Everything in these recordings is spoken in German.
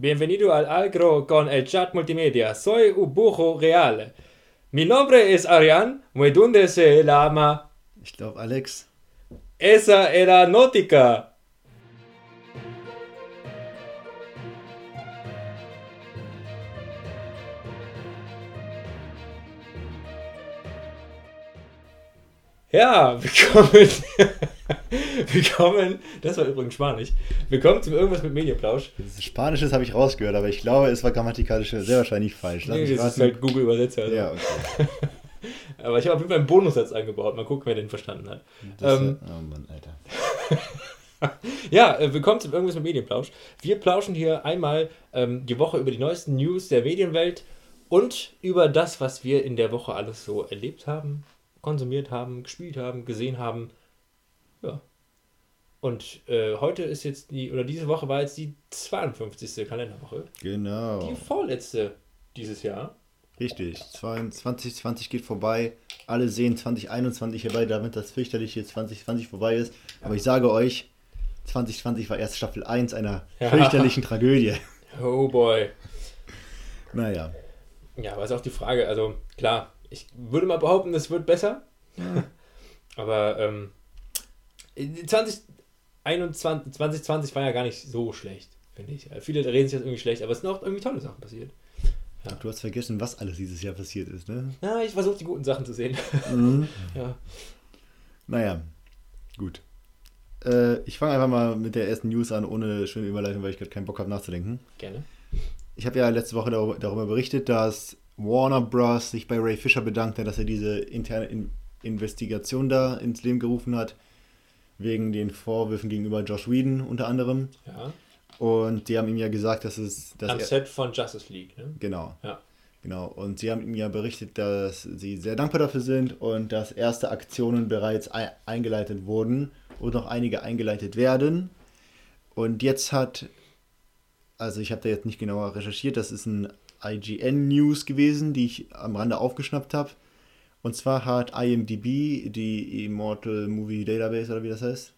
Bienvenido al Agro con el chat multimedia. Soy Ubujo Real. Mi nombre es Arián. Muy donde se llama. Ich glaube, Alex. Esa era Nautica. Ja, willkommen. willkommen. Das war übrigens Spanisch. Willkommen zum Irgendwas mit Medienplausch. Spanisches habe ich rausgehört, aber ich glaube, es war grammatikalisch sehr wahrscheinlich falsch. Lass Nee, das ist raten. halt Google Übersetzer. Also. Ja, okay. Aber ich habe auf jeden Fall einen Bonussatz eingebaut. Mal gucken, wer den verstanden hat. Das, Ähm, oh Mann, Alter. Ja, äh, willkommen zum Irgendwas mit Medienplausch. Wir plauschen hier einmal ähm, die Woche über die neuesten News der Medienwelt und über das, was wir in der Woche alles so erlebt haben, konsumiert haben, gespielt haben, gesehen haben. Ja. Und äh, heute ist jetzt die, oder diese Woche war jetzt die 52. Kalenderwoche. Genau. Die vorletzte dieses Jahr. Richtig. 2020 geht vorbei. Alle sehen 2021 herbei, damit das fürchterliche 2020 vorbei ist. Aber ich sage euch, 2020 war erst Staffel 1 einer Ja. fürchterlichen Tragödie. Oh boy. Naja. Ja, aber ist auch die Frage, also klar, ich würde mal behaupten, es wird besser. aber ähm, 2021, 2020 war ja gar nicht so schlecht, finde ich. Äh, Viele reden sich jetzt irgendwie schlecht, aber es sind auch irgendwie tolle Sachen passiert. Ja. Du hast vergessen, was alles dieses Jahr passiert ist, ne? Ja, ich versuche die guten Sachen zu sehen. Mhm. ja. Naja, gut. Äh, ich fange einfach mal mit der ersten News an, ohne schöne Überleitung, weil ich gerade keinen Bock habe nachzudenken. Gerne. Ich habe ja letzte Woche darüber berichtet, dass Warner Bros. sich bei Ray Fisher bedankte, dass er diese interne In Investigation da ins Leben gerufen hat, wegen den Vorwürfen gegenüber Josh Whedon unter anderem. Ja. Und die haben ihm ja gesagt, dass es... Dass Am er, Set von Justice League, ne? Genau. Ja. Genau. Und sie haben ihm ja berichtet, dass sie sehr dankbar dafür sind und dass erste Aktionen bereits ei- eingeleitet wurden und noch einige eingeleitet werden. Und jetzt hat, also ich habe da jetzt nicht genauer recherchiert, das ist ein IGN-News gewesen, die ich am Rande aufgeschnappt habe. Und zwar hat IMDb, die Immortal Movie Database oder wie das heißt?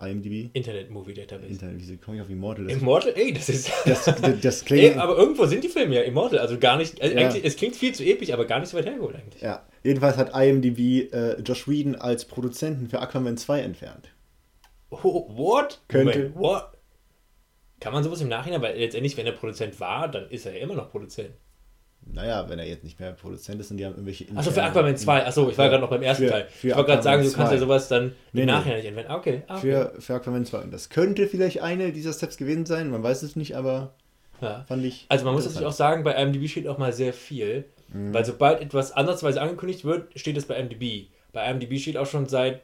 IMDb? Internet Movie Database. Internet, wieso komme ich auf Immortal? Das, Immortal? Ey, das ist. das, das, das Ey, klingt. aber irgendwo sind die Filme ja Immortal, also gar nicht. Also Ja. eigentlich, es klingt viel zu episch, aber gar nicht so weit hergeholt eigentlich. Ja, jedenfalls hat IMDb äh, Josh Whedon als Produzenten für Aquaman 2 entfernt. Oh, what? Könnte. Moment, what? Kann man sowas im Nachhinein, weil letztendlich, wenn er Produzent war, dann ist er ja immer noch Produzent. Naja, wenn er jetzt nicht mehr Produzent ist und die haben irgendwelche. Achso, für Aquaman 2. Achso, ich war gerade noch beim ersten für- Teil. für ich wollte gerade sagen, du kannst 2. ja sowas dann Nee, im nee. Nachhinein nicht entwenden. Ah, Okay. Ah, okay. Für, für Aquaman 2. Und das könnte vielleicht eine dieser Steps gewesen sein, man weiß es nicht, aber Ja. fand ich. Also man muss natürlich auch sagen, bei IMDb steht auch mal sehr viel, weil sobald etwas andersweise angekündigt wird, steht es bei IMDb. Bei IMDb steht auch schon seit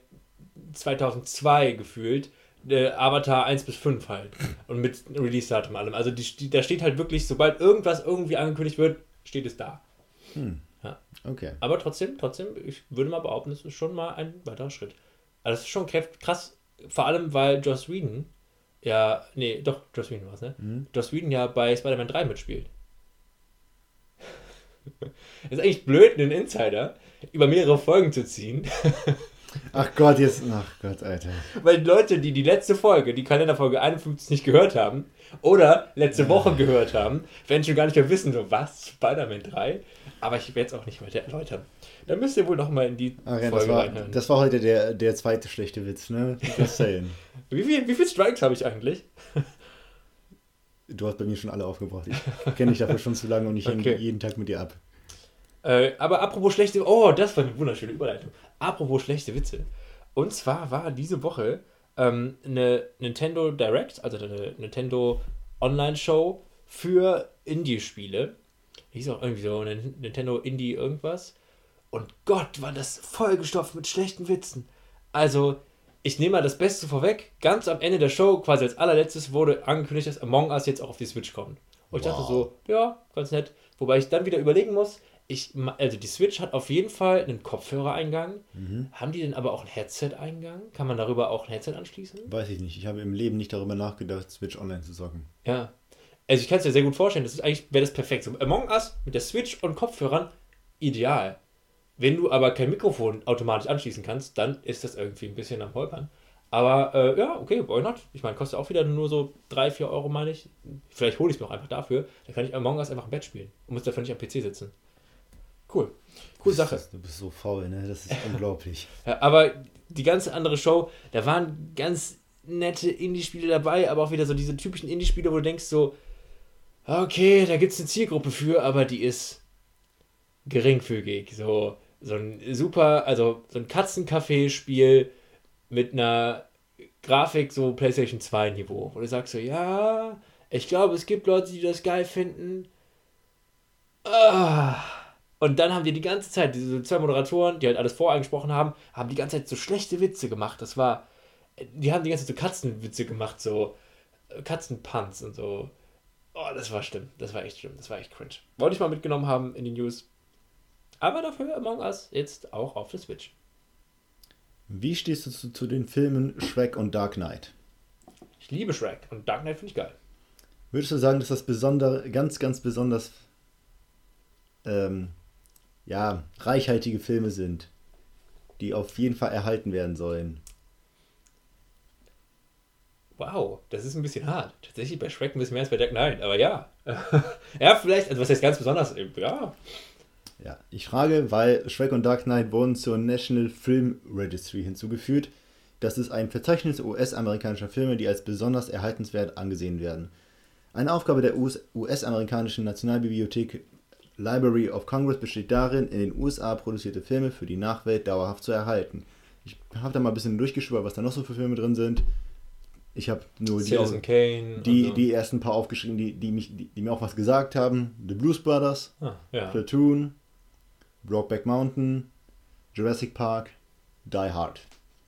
2002 gefühlt äh, Avatar 1 bis 5 halt und mit Release-Datum allem. Also die, die, da steht halt wirklich, sobald irgendwas irgendwie angekündigt wird, steht es da. Okay. Aber trotzdem, trotzdem, ich würde mal behaupten, das ist schon mal ein weiterer Schritt. Also das ist schon krass- vor allem weil Joss Whedon ja, nee, doch, Joss Whedon war es, ne? Joss Whedon ja bei Spider-Man 3 mitspielt. ist eigentlich blöd, einen Insider über mehrere Folgen zu ziehen, Ach Gott, jetzt. Ach Gott, Alter. weil Leute, die die letzte Folge, die Kalenderfolge 51 nicht gehört haben oder letzte Woche gehört haben, werden schon gar nicht mehr wissen, so was, Spider-Man 3. Aber ich werde es auch nicht weiter erläutern. Da müsst ihr wohl noch mal in die Ach ja, das Folge war, reinhören. das war heute der, der zweite schlechte Witz, ne? Just saying. Wie viel, wie viel Strikes habe ich eigentlich? Du hast bei mir schon alle aufgebracht. Ich kenne dich dafür schon zu lange und ich hänge Okay. jeden Tag mit dir ab. Äh, aber apropos schlechte, oh, das war eine wunderschöne Überleitung. Apropos schlechte Witze. Und zwar war diese Woche ähm, eine Nintendo Direct, also eine Nintendo Online-Show für Indie-Spiele. Hieß auch irgendwie so eine Nintendo Indie irgendwas. Und Gott, war das vollgestopft mit schlechten Witzen. Also, ich nehme mal das Beste vorweg. Ganz am Ende der Show, quasi als allerletztes, wurde angekündigt, dass Among Us jetzt auch auf die Switch kommt. Und ich dachte Wow. so, ja, ganz nett. Wobei ich dann wieder überlegen muss, ich, also die Switch hat auf jeden Fall einen Kopfhörereingang. Haben die denn aber auch einen Headset-Eingang? Kann man darüber auch ein Headset anschließen? Weiß ich nicht. Ich habe im Leben nicht darüber nachgedacht, Switch online zu zocken. Ja. Also ich kann es mir sehr gut vorstellen, das ist eigentlich, wäre das perfekt. So Among Us mit der Switch und Kopfhörern, ideal. Wenn du aber kein Mikrofon automatisch anschließen kannst, dann ist das irgendwie ein bisschen am Holpern. Aber äh, ja, okay, why not? Ich meine, kostet auch wieder nur so 3, 4 Euro, meine ich. Vielleicht hole ich es mir auch einfach dafür. Dann kann ich Among Us einfach im Bett spielen und muss dafür nicht am PC sitzen. Cool. Coole Sache. Du bist so faul, ne? Das ist unglaublich. Ja, aber die ganze andere Show, da waren ganz nette Indie-Spiele dabei, aber auch wieder so diese typischen Indie-Spiele, wo du denkst so, okay, da gibt es eine Zielgruppe für, aber die ist geringfügig. So, so ein super, also so ein Katzencafé-Spiel mit einer Grafik so PlayStation 2 Niveau, wo du sagst so, ja, ich glaube, es gibt Leute, die das geil finden. Ah. Und dann haben die die ganze Zeit, diese zwei Moderatoren, die halt alles voreingesprochen haben, haben die ganze Zeit so schlechte Witze gemacht. Das war, die haben die ganze Zeit so Katzenwitze gemacht, so äh, Katzenpanz und so. Oh, das war schlimm. Das war echt schlimm. Das war echt cringe. Wollte ich mal mitgenommen haben in die News. Aber dafür Among Us jetzt auch auf der Switch. Wie stehst du zu, zu den Filmen Shrek und Dark Knight? Ich liebe Shrek und Dark Knight finde ich geil. Würdest du sagen, dass das besondere, ganz, ganz besonders ähm, ja, reichhaltige Filme sind, die auf jeden Fall erhalten werden sollen? Wow, das ist ein bisschen hart. Tatsächlich bei Shrek ein bisschen mehr als bei Dark Knight, aber ja. ja, vielleicht, also was heißt ganz besonders? Ja. Ja, ich frage, weil Shrek und Dark Knight wurden zur National Film Registry hinzugefügt. Das ist ein Verzeichnis US-amerikanischer Filme, die als besonders erhaltenswert angesehen werden. Eine Aufgabe der US-amerikanischen Nationalbibliothek Library of Congress besteht darin, in den USA produzierte Filme für die Nachwelt dauerhaft zu erhalten. Ich habe da mal ein bisschen durchgeschaut, was da noch so für Filme drin sind. Ich habe nur die, Kane die, so. die ersten paar aufgeschrieben, die, die, mich, die, die mir auch was gesagt haben. The Blues Brothers, Ah, ja. Platoon, Brokeback Mountain, Jurassic Park, Die Hard.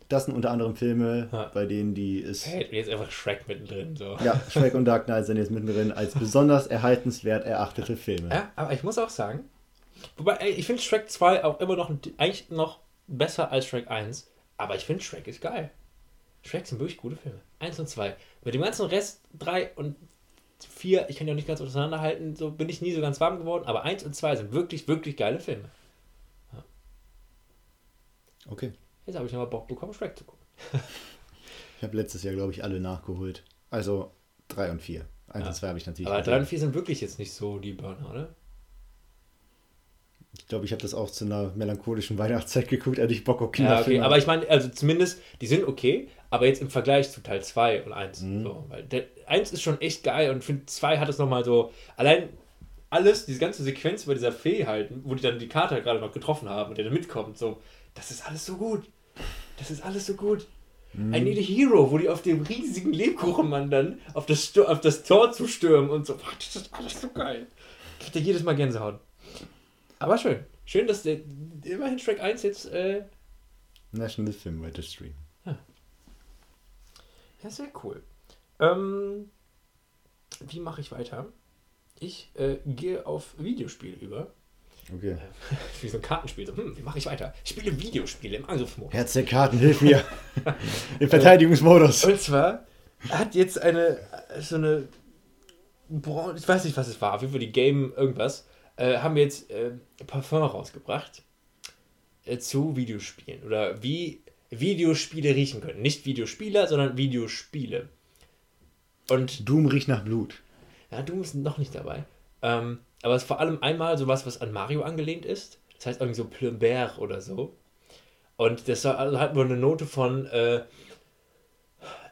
Das sind unter anderem Filme, Ja. bei denen die ist. Hey, jetzt einfach Shrek mittendrin. So. Ja, Shrek und Dark Knight sind jetzt mittendrin als besonders erhaltenswert erachtete Filme. Ja, aber ich muss auch sagen, wobei, ich finde Shrek 2 auch immer noch eigentlich noch besser als Shrek 1, aber ich finde Shrek ist geil. Shrek sind wirklich gute Filme. 1 und 2. Mit dem ganzen Rest 3 und 4, ich kann die auch nicht ganz auseinanderhalten, so bin ich nie so ganz warm geworden, aber 1 und 2 sind wirklich, wirklich geile Filme. Okay. Jetzt habe ich nochmal Bock bekommen, Shrek zu gucken. Ich habe letztes Jahr, glaube ich, alle nachgeholt. Also 3 und 4. 1 Ja. und 2 habe ich natürlich. Aber. 3 und 4 sind wirklich jetzt nicht so die Burner, oder? Ich glaube, ich habe das auch zu einer melancholischen Weihnachtszeit geguckt, als ich Bock auf Ja, okay, Kinderfilme aber ich meine, also zumindest, die sind okay, aber jetzt im Vergleich zu Teil 2 und 1. Mhm. So, weil der 1 ist schon echt geil und finde 2 hat es nochmal so, allein alles, diese ganze Sequenz bei dieser Fee halten, wo die dann die Karte gerade noch getroffen haben und der dann mitkommt, so, das ist alles so gut. Das ist alles so gut. Mhm. I need a hero, wo die auf dem riesigen Lebkuchenmann dann auf das, auf das Tor zu stürmen und so. Boah, das ist alles so geil. Ich krieg da jedes Mal Gänsehaut. Aber schön. Schön, dass der immerhin Shrek 1 jetzt äh, National Film Registry. Ja, sehr cool. Ähm, wie mache ich weiter? Ich äh, gehe auf Videospiele über. Okay. Wie so ein Kartenspiel. So, hm, wie mache ich weiter? Ich spiele Videospiele im Angriffsmodus. Herz der Karten, hilf mir. Im Verteidigungsmodus. Und zwar hat jetzt eine, so eine, ich weiß nicht, was es war, auf jeden Fall die Game irgendwas, äh, haben wir jetzt äh, Parfum rausgebracht äh, zu Videospielen. Oder wie Videospiele riechen können. Nicht Videospieler, sondern Videospiele. Und Doom riecht nach Blut. Ja, Doom ist noch nicht dabei. Ähm, aber es ist vor allem einmal sowas, was an Mario angelehnt ist. Das heißt irgendwie so Plumber oder so. Und das also hat wohl eine Note von äh,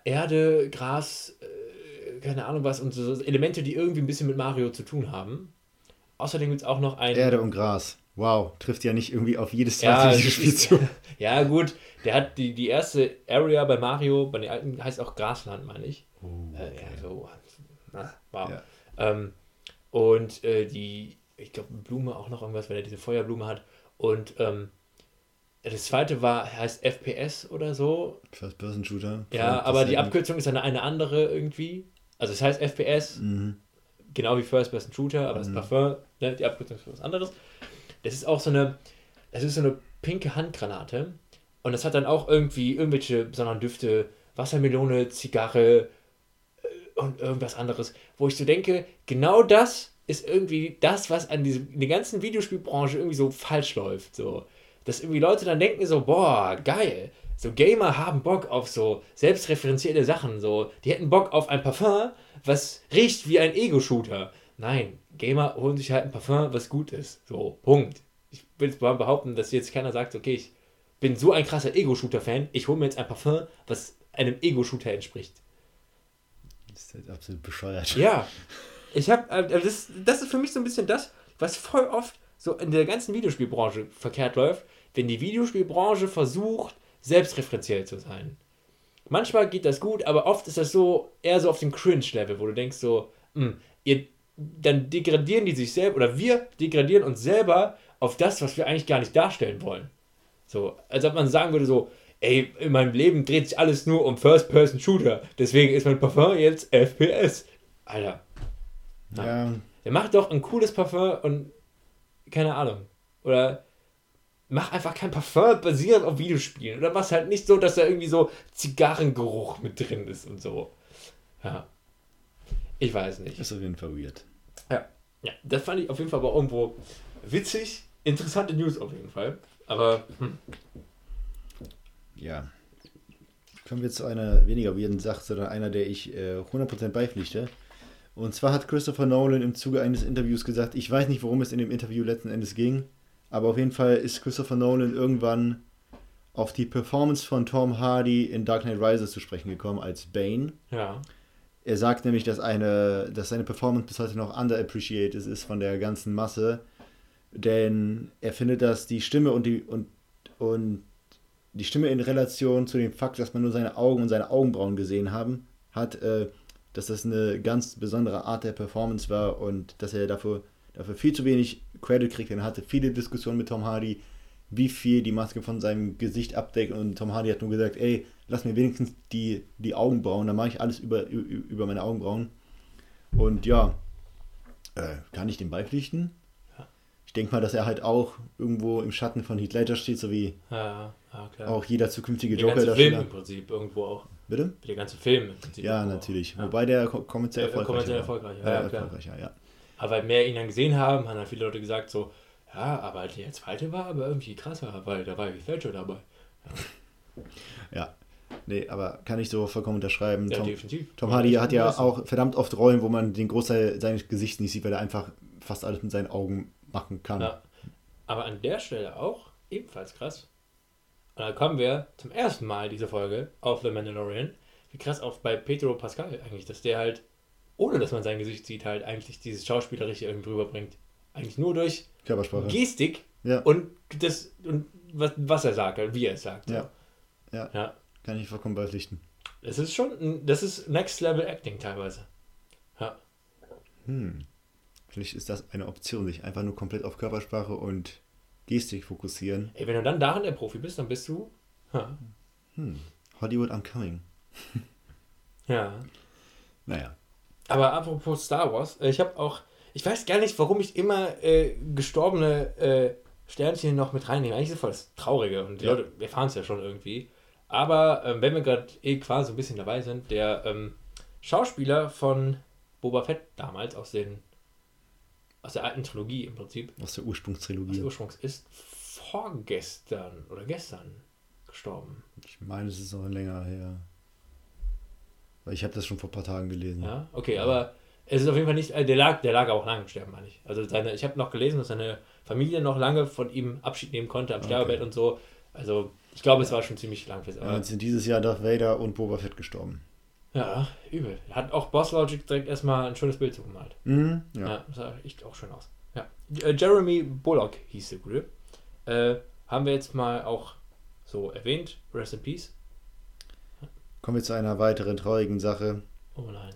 Erde, Gras, äh, keine Ahnung was und so Elemente, die irgendwie ein bisschen mit Mario zu tun haben. Außerdem gibt es auch noch ein. Erde und Gras. Wow, trifft ja nicht irgendwie auf jedes Ja, zweite es Videospiel ist- zu. Ja, gut, der hat die, die erste Area bei Mario, bei den alten heißt auch Grasland, meine ich. Äh, ja, so. Na, wow. Ja. Ähm, und äh, die, ich glaube, Blume auch noch irgendwas, wenn er diese Feuerblume hat. Und ähm, das zweite war, heißt FPS oder so. First-Person-Shooter. Ja, Das aber ist die ja Abkürzung ist eine, eine andere irgendwie. Also es heißt FPS, Mhm. genau wie First Person Shooter, aber das Parfum, ne, die Abkürzung ist für was anderes. Das ist auch so eine, das ist so eine pinke Handgranate und das hat dann auch irgendwie irgendwelche besonderen Düfte, Wassermelone, Zigarre und irgendwas anderes, wo ich so denke, genau das ist irgendwie das, was an diesem, in der ganzen Videospielbranche irgendwie so falsch läuft, so. Dass irgendwie Leute dann denken so, boah, geil, So Gamer haben Bock auf so selbstreferenzielle Sachen. So, die hätten Bock auf ein Parfum, was riecht wie ein Ego-Shooter. Nein, Gamer holen sich halt ein Parfum, was gut ist. So, Punkt. Ich will jetzt mal behaupten, dass jetzt keiner sagt, okay, ich bin so ein krasser Ego-Shooter-Fan, ich hole mir jetzt ein Parfum, was einem Ego-Shooter entspricht. Das ist halt absolut bescheuert. Ja, ich habe, äh, das, das ist für mich so ein bisschen das, was voll oft so in der ganzen Videospielbranche verkehrt läuft, wenn die Videospielbranche versucht, selbstreferenziell zu sein. Manchmal geht das gut, aber oft ist das so eher so auf dem Cringe-Level, wo du denkst so, mh, ihr, dann degradieren die sich selber oder wir degradieren uns selber auf das, was wir eigentlich gar nicht darstellen wollen. So, als ob man sagen würde so, ey, in meinem Leben dreht sich alles nur um First-Person-Shooter, deswegen ist mein Parfum jetzt FPS. Alter. Ja, Der macht doch ein cooles Parfum und keine Ahnung. Oder mach einfach kein Parfum basierend auf Videospielen. Oder mach's halt nicht so, dass da irgendwie so Zigarrengeruch mit drin ist und so. Ja. Ich weiß nicht. ist auf jeden Fall weird. Ja. ja, das fand ich auf jeden Fall aber irgendwo witzig. Interessante News auf jeden Fall. Aber hm, Ja. Kommen wir zu einer weniger weirden Sache, sondern einer, der ich äh, 100% beipflichte. Und zwar hat Christopher Nolan im Zuge eines Interviews gesagt, ich weiß nicht, worum es in dem Interview letzten Endes ging, aber auf jeden Fall ist Christopher Nolan irgendwann auf die Performance von Tom Hardy in Dark Knight Rises zu sprechen gekommen als Bane. ja. Er sagt nämlich, dass, eine, dass seine Performance bis heute noch underappreciated ist von der ganzen Masse, denn er findet, dass die Stimme und die, und, und die Stimme in Relation zu dem Fakt, dass man nur seine Augen und seine Augenbrauen gesehen haben, hat, äh, dass das eine ganz besondere Art der Performance war und dass er dafür, dafür viel zu wenig Credit kriegt. Er hatte viele Diskussionen mit Tom Hardy, wie viel die Maske von seinem Gesicht abdeckt und Tom Hardy hat nur gesagt, ey, lass mir wenigstens die, die Augenbrauen, dann mache ich alles über, über, meine Augenbrauen. Und ja, äh, kann ich dem beipflichten? Ja. Ich denke mal, dass er halt auch irgendwo im Schatten von Heath Ledger steht, so wie Ja, ja, klar. auch jeder zukünftige der Joker ganze Film im. Prinzip irgendwo auch. Bitte? Der ganze Film im Prinzip. Ja, natürlich. Ja. Wobei der ko- kommerziell Ja, erfolgreich kommerziell war. erfolgreich, ja, Ja, ja, erfolgreicher, ja. Aber weil mehr ihn dann gesehen haben, haben dann viele Leute gesagt so, ja, aber der zweite war aber irgendwie krasser, weil da war Ledger dabei. Ja. Nee, aber kann ich so vollkommen unterschreiben. Ja, Tom, definitiv. Tom Hardy hat ja Wissen. auch verdammt oft Rollen, wo man den Großteil seines Gesichts nicht sieht, weil er einfach fast alles mit seinen Augen machen kann. Ja. Aber an der Stelle auch ebenfalls krass. Und dann kommen wir zum ersten Mal diese Folge auf The Mandalorian. Wie krass auch bei Pedro Pascal eigentlich, dass der halt, ohne dass man sein Gesicht sieht, halt eigentlich dieses Schauspielerische irgendwie rüberbringt. Eigentlich nur durch Körpersprache. Gestik Ja, und das und was, was er sagt und wie er es sagt. Ja. Ja. ja. kann ich vollkommen beipflichten. Das ist schon, das ist Next Level Acting teilweise. Ja. Hm. Vielleicht ist das eine Option, sich einfach nur komplett auf Körpersprache und Gestik fokussieren. Ey, wenn du dann darin der Profi bist, dann bist du. Ha. Hm. Hollywood I'm coming. Ja. Naja. Aber apropos Star Wars, äh, ich habe auch, ich weiß gar nicht, warum ich immer äh, gestorbene äh, Sternchen noch mit reinnehme. Eigentlich ist das voll das Traurige und die Ja. Leute, wir fahren es ja schon irgendwie. Aber ähm, wenn wir gerade eh quasi so ein bisschen dabei sind, der ähm, Schauspieler von Boba Fett damals aus den aus der alten Trilogie im Prinzip, Aus der aus Ursprungstrilogie. Ursprungs ist vorgestern oder gestern gestorben. Ich meine, es ist noch länger her. Weil ich habe das schon vor ein paar Tagen gelesen. Ja, okay, aber es ist auf jeden Fall nicht, äh, der lag, der lag auch lange im Sterben, meine ich. Also seine, ich habe noch gelesen, dass seine Familie noch lange von ihm Abschied nehmen konnte am Okay. Sterbebett und so. Also ich glaube, es war schon ziemlich langfristig. Ja, jetzt sind dieses Jahr Darth Vader und Boba Fett gestorben. Ja, übel. Hat auch Boss Logic direkt erstmal ein schönes Bild zugemalt. Mhm. Ja, Ja. das sah echt auch schön aus. Ja. Äh, Jeremy Bullock hieß der Gute. Äh, haben wir jetzt mal auch so erwähnt. Rest in Peace. Kommen wir zu einer weiteren traurigen Sache. Oh nein.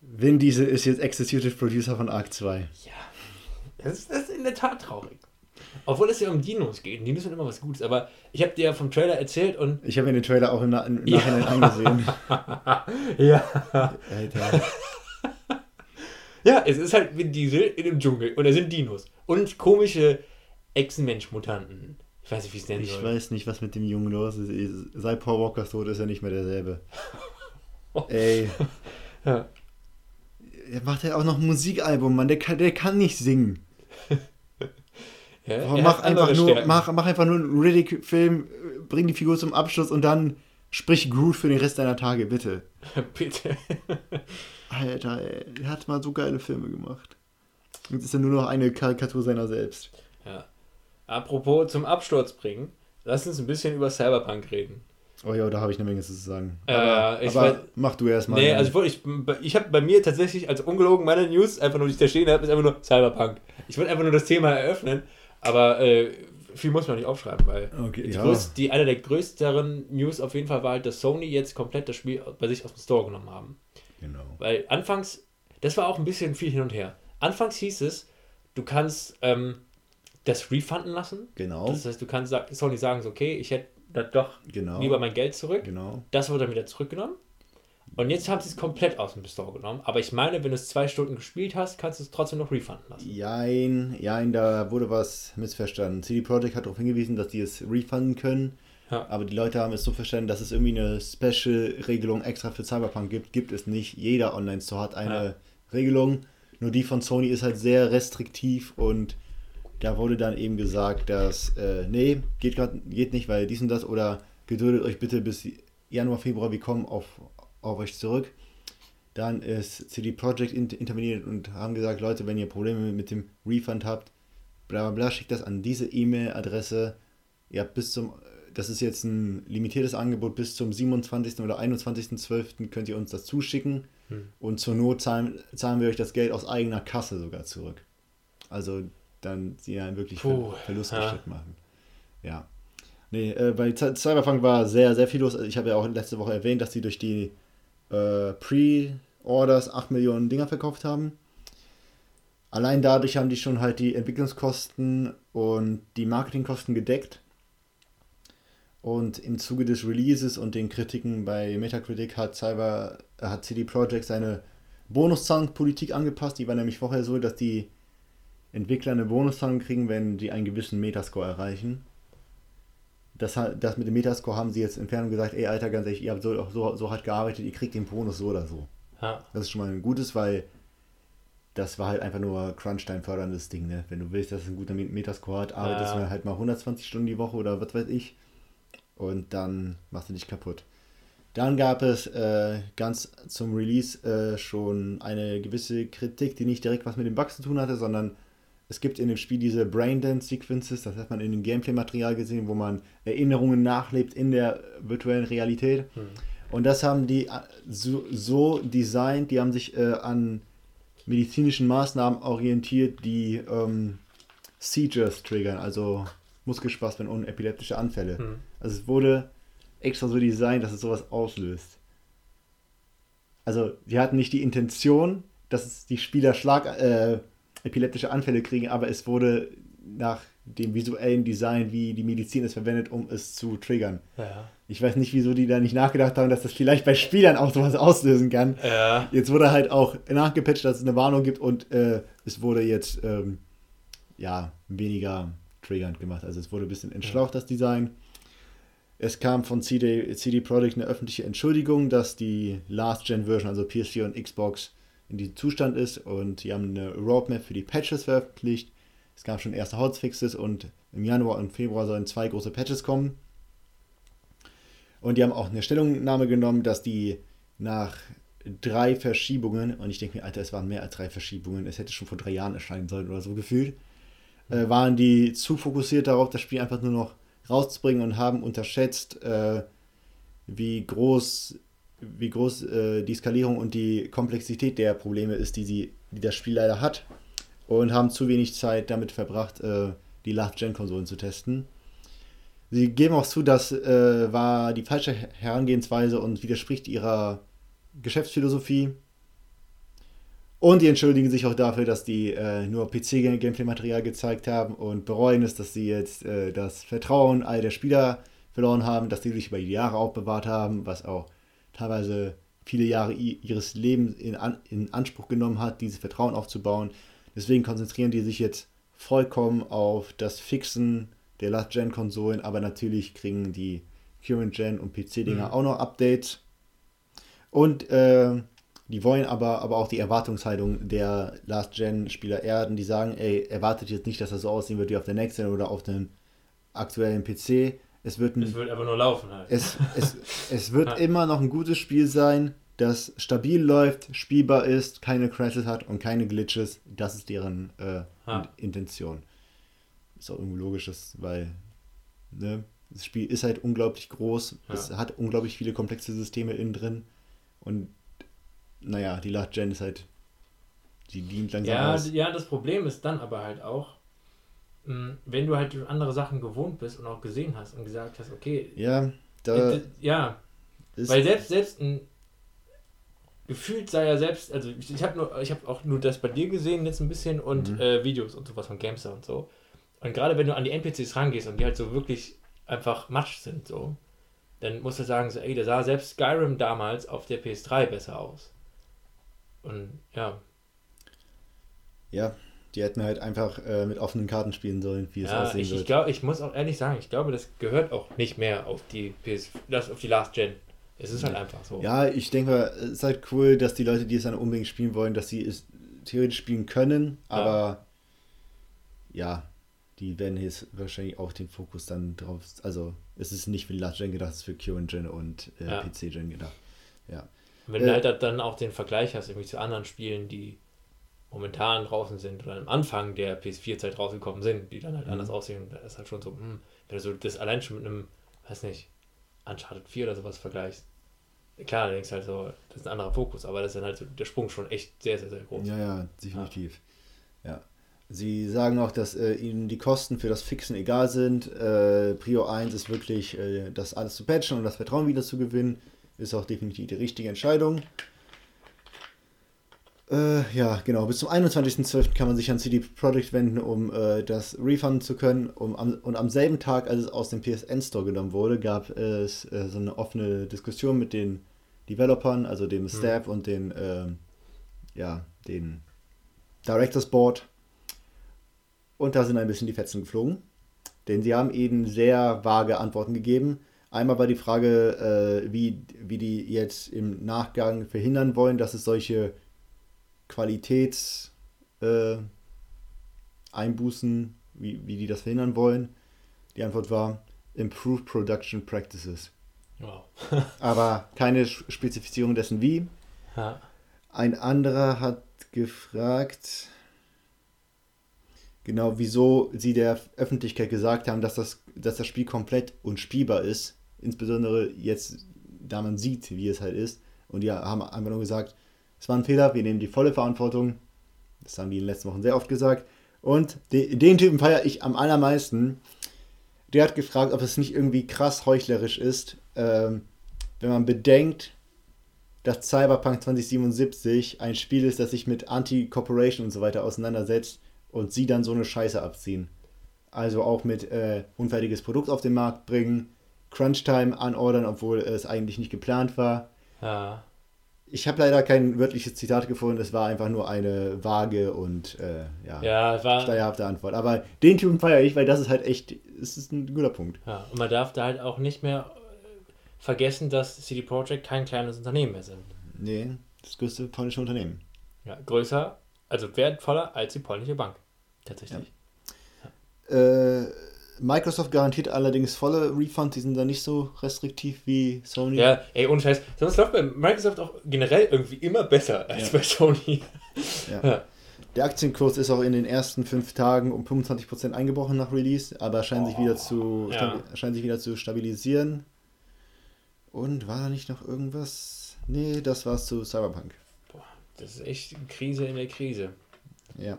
Vin Diesel ist jetzt Executive Producer von Arc 2. Ja, das ist, das ist in der Tat traurig. Obwohl es ja um Dinos geht. Dinos sind immer was Gutes. Aber ich habe dir ja vom Trailer erzählt und. Ich habe mir den Trailer auch im, Na im Ja. Nachhinein angesehen. Ja. Alter. Ja, es ist halt Vin Diesel in dem Dschungel. Und da sind Dinos. Und komische Echsenmensch-Mutanten. Ich weiß nicht, wie es nennen Ich soll. weiß nicht, was mit dem Jungen los ist. Seit Paul Walkers Tod ist er nicht mehr derselbe. Ey, Ja. er macht ja auch noch ein Musikalbum, Mann. Der kann, der kann nicht singen. Ja, Boah, er mach, einfach nur, Stärken. mach, mach einfach nur einen Riddick-Film, bring die Figur zum Abschluss und dann sprich Groot für den Rest deiner Tage, bitte. Bitte. Alter, ey, er hat mal so geile Filme gemacht. Jetzt ist er nur noch eine Karikatur seiner selbst. Ja. Apropos zum Absturz bringen, lass uns ein bisschen über Cyberpunk reden. Oh ja, da habe ich eine Menge zu sagen. Äh, aber aber weiß- mach du erstmal. Nee, also ich, ich habe bei mir tatsächlich als ungelogen meine News, einfach nur, die ich da stehen habe, ist einfach nur Cyberpunk. Ich wollte einfach nur das Thema eröffnen, aber äh, viel muss man nicht aufschreiben, weil Okay, die, ja. größt, die eine der größeren News auf jeden Fall war halt, dass Sony jetzt komplett das Spiel bei sich aus dem Store genommen haben. Genau. Weil anfangs, das war auch ein bisschen viel hin und her. Anfangs hieß es, du kannst ähm, das refunden lassen. Genau. Das heißt, du kannst Sony sagen, so, okay, ich hätte das doch Genau. lieber mein Geld zurück. Genau. Das wurde dann wieder zurückgenommen. Und jetzt haben sie es komplett aus dem Store genommen. Aber ich meine, wenn du es zwei Stunden gespielt hast, kannst du es trotzdem noch refunden lassen. Jein, jein, da wurde was missverstanden. CD Projekt hat darauf hingewiesen, dass die es refunden können. Ja. Aber die Leute haben es so verstanden, dass es irgendwie eine Special-Regelung extra für Cyberpunk gibt. Gibt es nicht. Jeder Online-Store hat eine Ja. Regelung. Nur die von Sony ist halt sehr restriktiv und da wurde dann eben gesagt, dass, äh, nee, geht, grad, geht nicht, weil dies und das oder geduldet euch bitte bis Januar, Februar, wir kommen auf, auf euch zurück. Dann ist CD Projekt in, interveniert und haben gesagt, Leute, wenn ihr Probleme mit dem Refund habt, bla bla bla, schickt das an diese E-Mail-Adresse. Ihr habt bis zum, das ist jetzt ein limitiertes Angebot, bis zum 27. oder 21.12. könnt ihr uns das zuschicken. Hm. Und zur Not zahlen, zahlen wir euch das Geld aus eigener Kasse sogar zurück. Also dann sie ja wirklich Puh, Ver Verlustgeschäft ja. machen. Ja. Nee, äh, bei Cy- Cyberpunk war sehr, sehr viel los. Also ich habe ja auch letzte Woche erwähnt, dass sie durch die äh, Pre-Orders 8 Millionen Dinger verkauft haben. Allein dadurch haben die schon halt die Entwicklungskosten und die Marketingkosten gedeckt. Und im Zuge des Releases und den Kritiken bei Metacritic hat Cyber, hat CD Projekt seine Bonuszahlungspolitik angepasst. Die war nämlich vorher so, dass die Entwickler eine Bonuszahlung kriegen, wenn die einen gewissen Metascore erreichen. Das, das mit dem Metascore haben sie jetzt entfernt und gesagt, ey Alter, ganz ehrlich, ihr habt so, so, so hart gearbeitet, ihr kriegt den Bonus so oder so. Ja. Das ist schon mal ein gutes, weil das war halt einfach nur Crunchtime förderndes Ding, ne? Wenn du willst, dass es ein guter Met- Metascore hat, arbeitest Ja. du halt mal 120 Stunden die Woche oder was weiß ich. Und dann machst du dich kaputt. Dann gab es äh, ganz zum Release äh, schon eine gewisse Kritik, die nicht direkt was mit den Bugs zu tun hatte, sondern es gibt in dem Spiel diese Braindance-Sequences, das hat man in dem Gameplay-Material gesehen, wo man Erinnerungen nachlebt in der virtuellen Realität. Hm. Und das haben die äh, so, so designt, die haben sich äh, an medizinischen Maßnahmen orientiert, die ähm, Seizures triggern, also Muskelspasmen und epileptische Anfälle. Hm. Also es wurde extra so designt, dass es sowas auslöst. Also die hatten nicht die Intention, dass es die Spieler Schlag, äh, epileptische Anfälle kriegen, aber es wurde nach dem visuellen Design, wie die Medizin es verwendet, um es zu triggern. Ja. Ich weiß nicht, wieso die da nicht nachgedacht haben, dass das vielleicht bei Spielern auch sowas auslösen kann. Ja. Jetzt wurde halt auch nachgepatcht, dass es eine Warnung gibt und äh, es wurde jetzt ähm, ja weniger triggernd gemacht. Also es wurde ein bisschen entschlaucht, das Design. Es kam von CD, CD Projekt eine öffentliche Entschuldigung, dass die Last-Gen-Version, also PS4 und Xbox, in diesem Zustand ist und die haben eine Roadmap für die Patches veröffentlicht. Es gab schon erste Hotfixes und im Januar und Februar sollen zwei große Patches kommen. Und die haben auch eine Stellungnahme genommen, dass die nach drei Verschiebungen, und ich denke mir, Alter, es waren mehr als drei Verschiebungen, es hätte schon vor drei Jahren erscheinen sollen oder so gefühlt, äh, waren die zu fokussiert darauf, das Spiel einfach nur noch rauszubringen und haben unterschätzt, äh, wie groß, wie groß äh, die Skalierung und die Komplexität der Probleme ist, die, sie, die das Spiel leider hat. Und haben zu wenig Zeit damit verbracht, äh, die Last-Gen-Konsolen zu testen. Sie geben auch zu, das äh, war die falsche Herangehensweise und widerspricht ihrer Geschäftsphilosophie. Und die entschuldigen sich auch dafür, dass die äh, nur PC-Gameplay-Material gezeigt haben und bereuen es, dass sie jetzt äh, das Vertrauen all der Spieler verloren haben, dass die sich über die Jahre aufbewahrt haben, was auch teilweise viele Jahre ihres Lebens in, an, in Anspruch genommen hat, dieses Vertrauen aufzubauen. Deswegen konzentrieren die sich jetzt vollkommen auf das Fixen der Last-Gen-Konsolen, aber natürlich kriegen die Current-Gen und PC-Dinger Mhm. auch noch Updates. Und äh, die wollen aber, aber auch die Erwartungshaltung der Last-Gen-Spieler erden, die sagen, ey, erwartet jetzt nicht, dass das so aussehen wird wie auf der Next Gen oder auf dem aktuellen PC. Es wird, ein, Es wird einfach nur laufen halt. es, es, es wird immer noch ein gutes Spiel sein, das stabil läuft, spielbar ist, keine Crashes hat und keine Glitches. Das ist deren äh, Intention. Ist auch irgendwie logisch, dass, weil ne, das Spiel ist halt unglaublich groß, Ja. es hat unglaublich viele komplexe Systeme innen drin und naja, die Last Gen ist halt, die dient langsam Ja, aus. ja, das Problem ist dann aber halt auch, wenn du halt andere Sachen gewohnt bist und auch gesehen hast und gesagt hast, okay, Ja, da äh, ja, weil selbst, selbst ein, gefühlt sei ja selbst, also ich, ich habe nur, ich habe auch nur das bei dir gesehen jetzt ein bisschen und Mhm. äh, Videos und sowas von Gamester und so. Und gerade wenn du an die NPCs rangehst und die halt so wirklich einfach Matsch sind, so, dann musst du sagen, so, ey, da sah selbst Skyrim damals auf der PS3 besser aus. Und ja, ja, die hätten halt einfach äh, mit offenen Karten spielen sollen, wie es Ja, aussehen ich, wird. ich glaube, ich muss auch ehrlich sagen, ich glaube, das gehört auch nicht mehr auf die PS, das auf die Last Gen. Es ist halt einfach so. Ja, ich denke mal, es ist halt cool, dass die Leute, die es dann unbedingt spielen wollen, dass sie es theoretisch spielen können, aber ja, die werden jetzt wahrscheinlich auch den Fokus dann drauf. Also, es ist nicht für die Last Gen gedacht, es ist für Q-Gen und äh, Ja. PC-Gen gedacht. Ja. Und wenn du äh, halt dann auch den Vergleich hast, irgendwie zu anderen Spielen, die momentan draußen sind oder am Anfang der PS4-Zeit rausgekommen sind, die dann halt Mhm. anders aussehen, da ist halt schon so, hm, wenn du so das allein schon mit einem, weiß nicht, Uncharted 4 oder sowas vergleichst. Klar, da denkst du halt so, das ist ein anderer Fokus, aber das ist dann halt so der Sprung schon echt sehr, sehr, sehr groß. Ja, ja, definitiv. Ja. Sie sagen auch, dass äh, ihnen die Kosten für das Fixen egal sind. Äh, Prio 1 ist wirklich, äh, das alles zu patchen und das Vertrauen wieder zu gewinnen. Ist auch definitiv die richtige Entscheidung. Äh, ja, genau. Bis zum 21.12. kann man sich an CD Projekt wenden, um äh, das refunden zu können. Um, am, und am selben Tag, als es aus dem PSN Store genommen wurde, gab es äh, so eine offene Diskussion mit den Developern, also dem Staff und den, ähm, ja, den Directors Board. Und da sind ein bisschen die Fetzen geflogen. Denn sie haben eben sehr vage Antworten gegeben. Einmal war die Frage, äh, wie, wie die jetzt im Nachgang verhindern wollen, dass es solche Qualitäts äh, wie, wie die das verhindern wollen. Die Antwort war Improve Production Practices. Wow. Aber keine Spezifizierung dessen wie. Ja. Ein anderer hat gefragt, genau, wieso sie der Öffentlichkeit gesagt haben, dass das, dass das Spiel komplett unspielbar ist. Insbesondere jetzt, da man sieht, wie es halt ist. Und die haben einfach nur gesagt, es war ein Fehler, wir nehmen die volle Verantwortung. Das haben die in den letzten Wochen sehr oft gesagt. Und de, den Typen feiere ich am allermeisten. Der hat gefragt, ob es nicht irgendwie krass heuchlerisch ist, ähm, wenn man bedenkt, dass Cyberpunk 2077 ein Spiel ist, das sich mit Anti-Corporation und so weiter auseinandersetzt und sie dann so eine Scheiße abziehen. Also auch mit äh, unfertiges Produkt auf den Markt bringen, Crunch-Time anordern, obwohl es eigentlich nicht geplant war. Ja. Ich habe leider kein wörtliches Zitat gefunden, es war einfach nur eine vage und äh, ja, Ja, war. steilhafte Antwort. Aber den Typen feiere ich, weil das ist halt echt, es ist ein guter Punkt. Ja, und man darf da halt auch nicht mehr äh, vergessen, dass CD Projekt kein kleines Unternehmen mehr sind. Nee, das größte polnische Unternehmen. Ja, größer, also wertvoller als die polnische Bank. Tatsächlich. Äh, Microsoft garantiert allerdings volle Refunds, die sind da nicht so restriktiv wie Sony. Ja, ey, ohne Scheiß. Sonst läuft bei Microsoft auch generell irgendwie immer besser als Ja. bei Sony. Ja. Ja. Der Aktienkurs ist auch in den ersten fünf Tagen um 25% eingebrochen nach Release, aber scheint, sich wieder zu, ja. scheint sich wieder zu stabilisieren. Und war da nicht noch irgendwas? Nee, das war's zu Cyberpunk. Boah, das ist echt eine Krise in der Krise. Ja.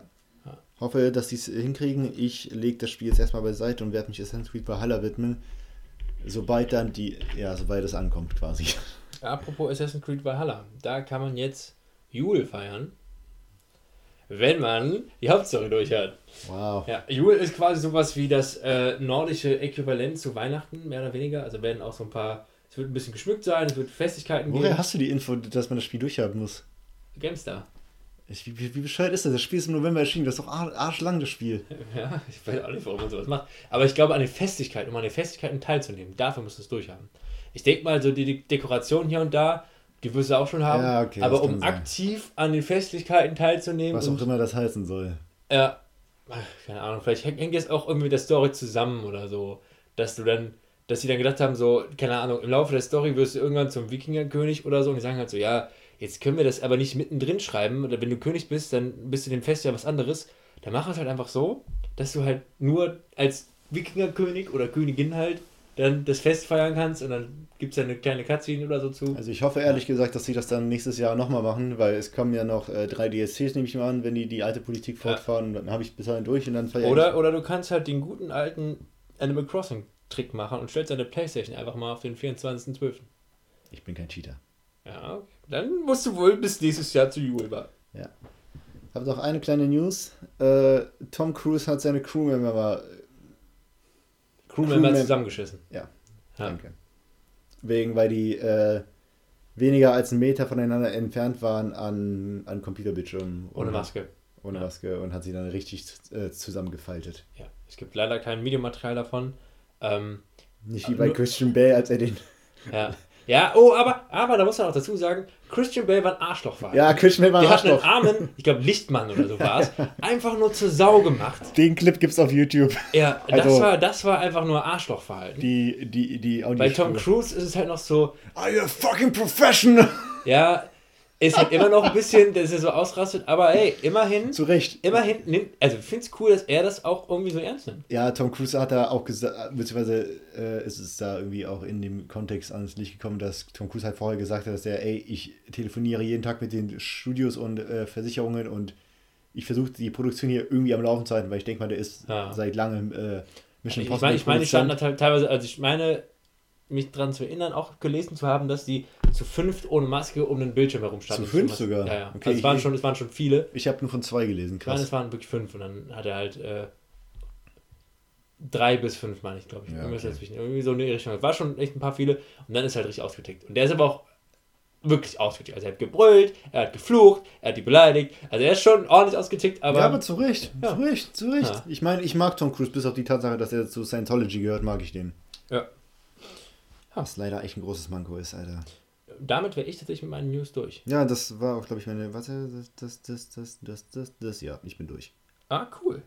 Hoffe, dass sie es hinkriegen. Ich lege das Spiel jetzt erstmal beiseite und werde mich Assassin's Creed Valhalla widmen. Sobald dann die, ja, sobald es ankommt quasi. Apropos Assassin's Creed Valhalla, da kann man jetzt Jule feiern, wenn man die Hauptstory durch hat. Wow. Ja, Jule ist quasi sowas wie das äh, nordische Äquivalent zu Weihnachten, mehr oder weniger. Also werden auch so ein paar, es wird ein bisschen geschmückt sein, es wird Festigkeiten Woher geben. hast du die Info, dass man das Spiel durchhaben muss? Gamestar. Ich, wie, wie, bescheuert ist das? Das Spiel ist im November erschienen. Das ist doch ar- arschlang, das Spiel. Ja, ich weiß auch nicht, warum man sowas macht. Aber ich glaube, an den Festigkeiten, um an den Festigkeiten teilzunehmen, dafür musst du es durchhaben. Ich denke mal, so die De- Dekoration hier und da, die wirst du auch schon haben. Ja, okay, aber um sein. aktiv an den Festlichkeiten teilzunehmen. Was und, auch immer das heißen soll. Ja, keine Ahnung, vielleicht hängt hängt jetzt auch irgendwie mit der Story zusammen oder so, dass du dann, dass sie dann gedacht haben, so, keine Ahnung, im Laufe der Story wirst du irgendwann zum Wikingerkönig oder so und die sagen halt so, ja, jetzt können wir das aber nicht mittendrin schreiben oder wenn du König bist, dann bist du dem Fest ja was anderes. Dann mach es halt einfach so, dass du halt nur als Wikingerkönig oder Königin halt dann das Fest feiern kannst und dann gibt es ja eine kleine Cutscene oder so zu. Also ich hoffe ehrlich gesagt, dass sie das dann nächstes Jahr nochmal machen, weil es kommen ja noch äh, drei DSCs, nehme ich mal an, wenn die die alte Politik fortfahren. Dann habe ich bis dahin durch und dann feiere Oder, oder du kannst halt den guten alten Animal Crossing Trick machen und stellst deine Playstation einfach mal auf den 24.12. ich. Ich bin kein Cheater. Ja, okay. Dann musst du wohl bis nächstes Jahr zu Julba. Habe noch eine kleine News. Äh, Tom Cruise hat seine Crewmember Crewmember Crewmem- zusammengeschissen. Ja, Ja. danke. Wegen, weil die äh, weniger als einen Meter voneinander entfernt waren an, an Computerbildschirmen. Ohne Maske. Ohne Ja. Maske und hat sie dann richtig äh, zusammengefaltet. Ja. Es gibt leider kein Videomaterial davon. Ähm, Nicht wie bei Christian Bale, als er den. ja. ja, oh, aber, aber da muss man auch dazu sagen, Christian Bale war ein Arschloch. Ja, Christian Bale war ein Der hat einen Arschloch. armen, ich glaube Lichtmann oder so war es, einfach nur zur Sau gemacht. Den Clip gibt's auf YouTube. Ja, das, Also- war, das war einfach nur Arschlochverhalten. Die, die, die Bei Tom. Cruise ist es halt noch so, Are you a fucking professional? Ja, ist halt immer noch ein bisschen, dass er so ausrastet, aber ey, immerhin, Zu Recht. immerhin nimmt, also ich finde es cool, dass er das auch irgendwie so ernst nimmt. Ja, Tom Cruise hat da auch gesagt, beziehungsweise äh, ist es da irgendwie auch in dem Kontext ans Licht gekommen, dass Tom Cruise halt vorher gesagt hat, dass er, ey, ich telefoniere jeden Tag mit den Studios und äh, Versicherungen und ich versuche die Produktion hier irgendwie am Laufen zu halten, weil ich denke mal, der ist Ja. seit langem äh, Mission Ich meine, ich, meine, ich stand da teilweise, also ich meine, mich daran zu erinnern, auch gelesen zu haben, dass die zu fünft ohne Maske um den Bildschirm herumstanden. Zu fünf Was- sogar? Ja, ja. Okay, also es, waren ich- schon, es waren schon viele. Ich habe nur von zwei gelesen, krass. es waren wirklich fünf und dann hat er halt äh, drei bis fünf, meine ich, glaube ich. Ja, okay. dazwischen. Irgendwie so in die Richtung. Es war schon echt ein paar viele und dann ist er halt richtig ausgetickt. Und der ist aber auch wirklich ausgetickt. Also er hat gebrüllt, er hat geflucht, er hat die beleidigt. Also er ist schon ordentlich ausgetickt, aber, ja, aber zu Recht, Ja. zu Recht, zu Recht. Ja. Ich meine, ich mag Tom Cruise, bis auf die Tatsache, dass er zu Scientology gehört, mag ich den. Ja. Was leider echt ein großes Manko ist, Alter. damit wäre ich tatsächlich mit meinen News durch. Ja, das war auch, glaube ich, meine. Warte, das, das, das, das, das, das, das, ja, ich bin durch. Ah, cool.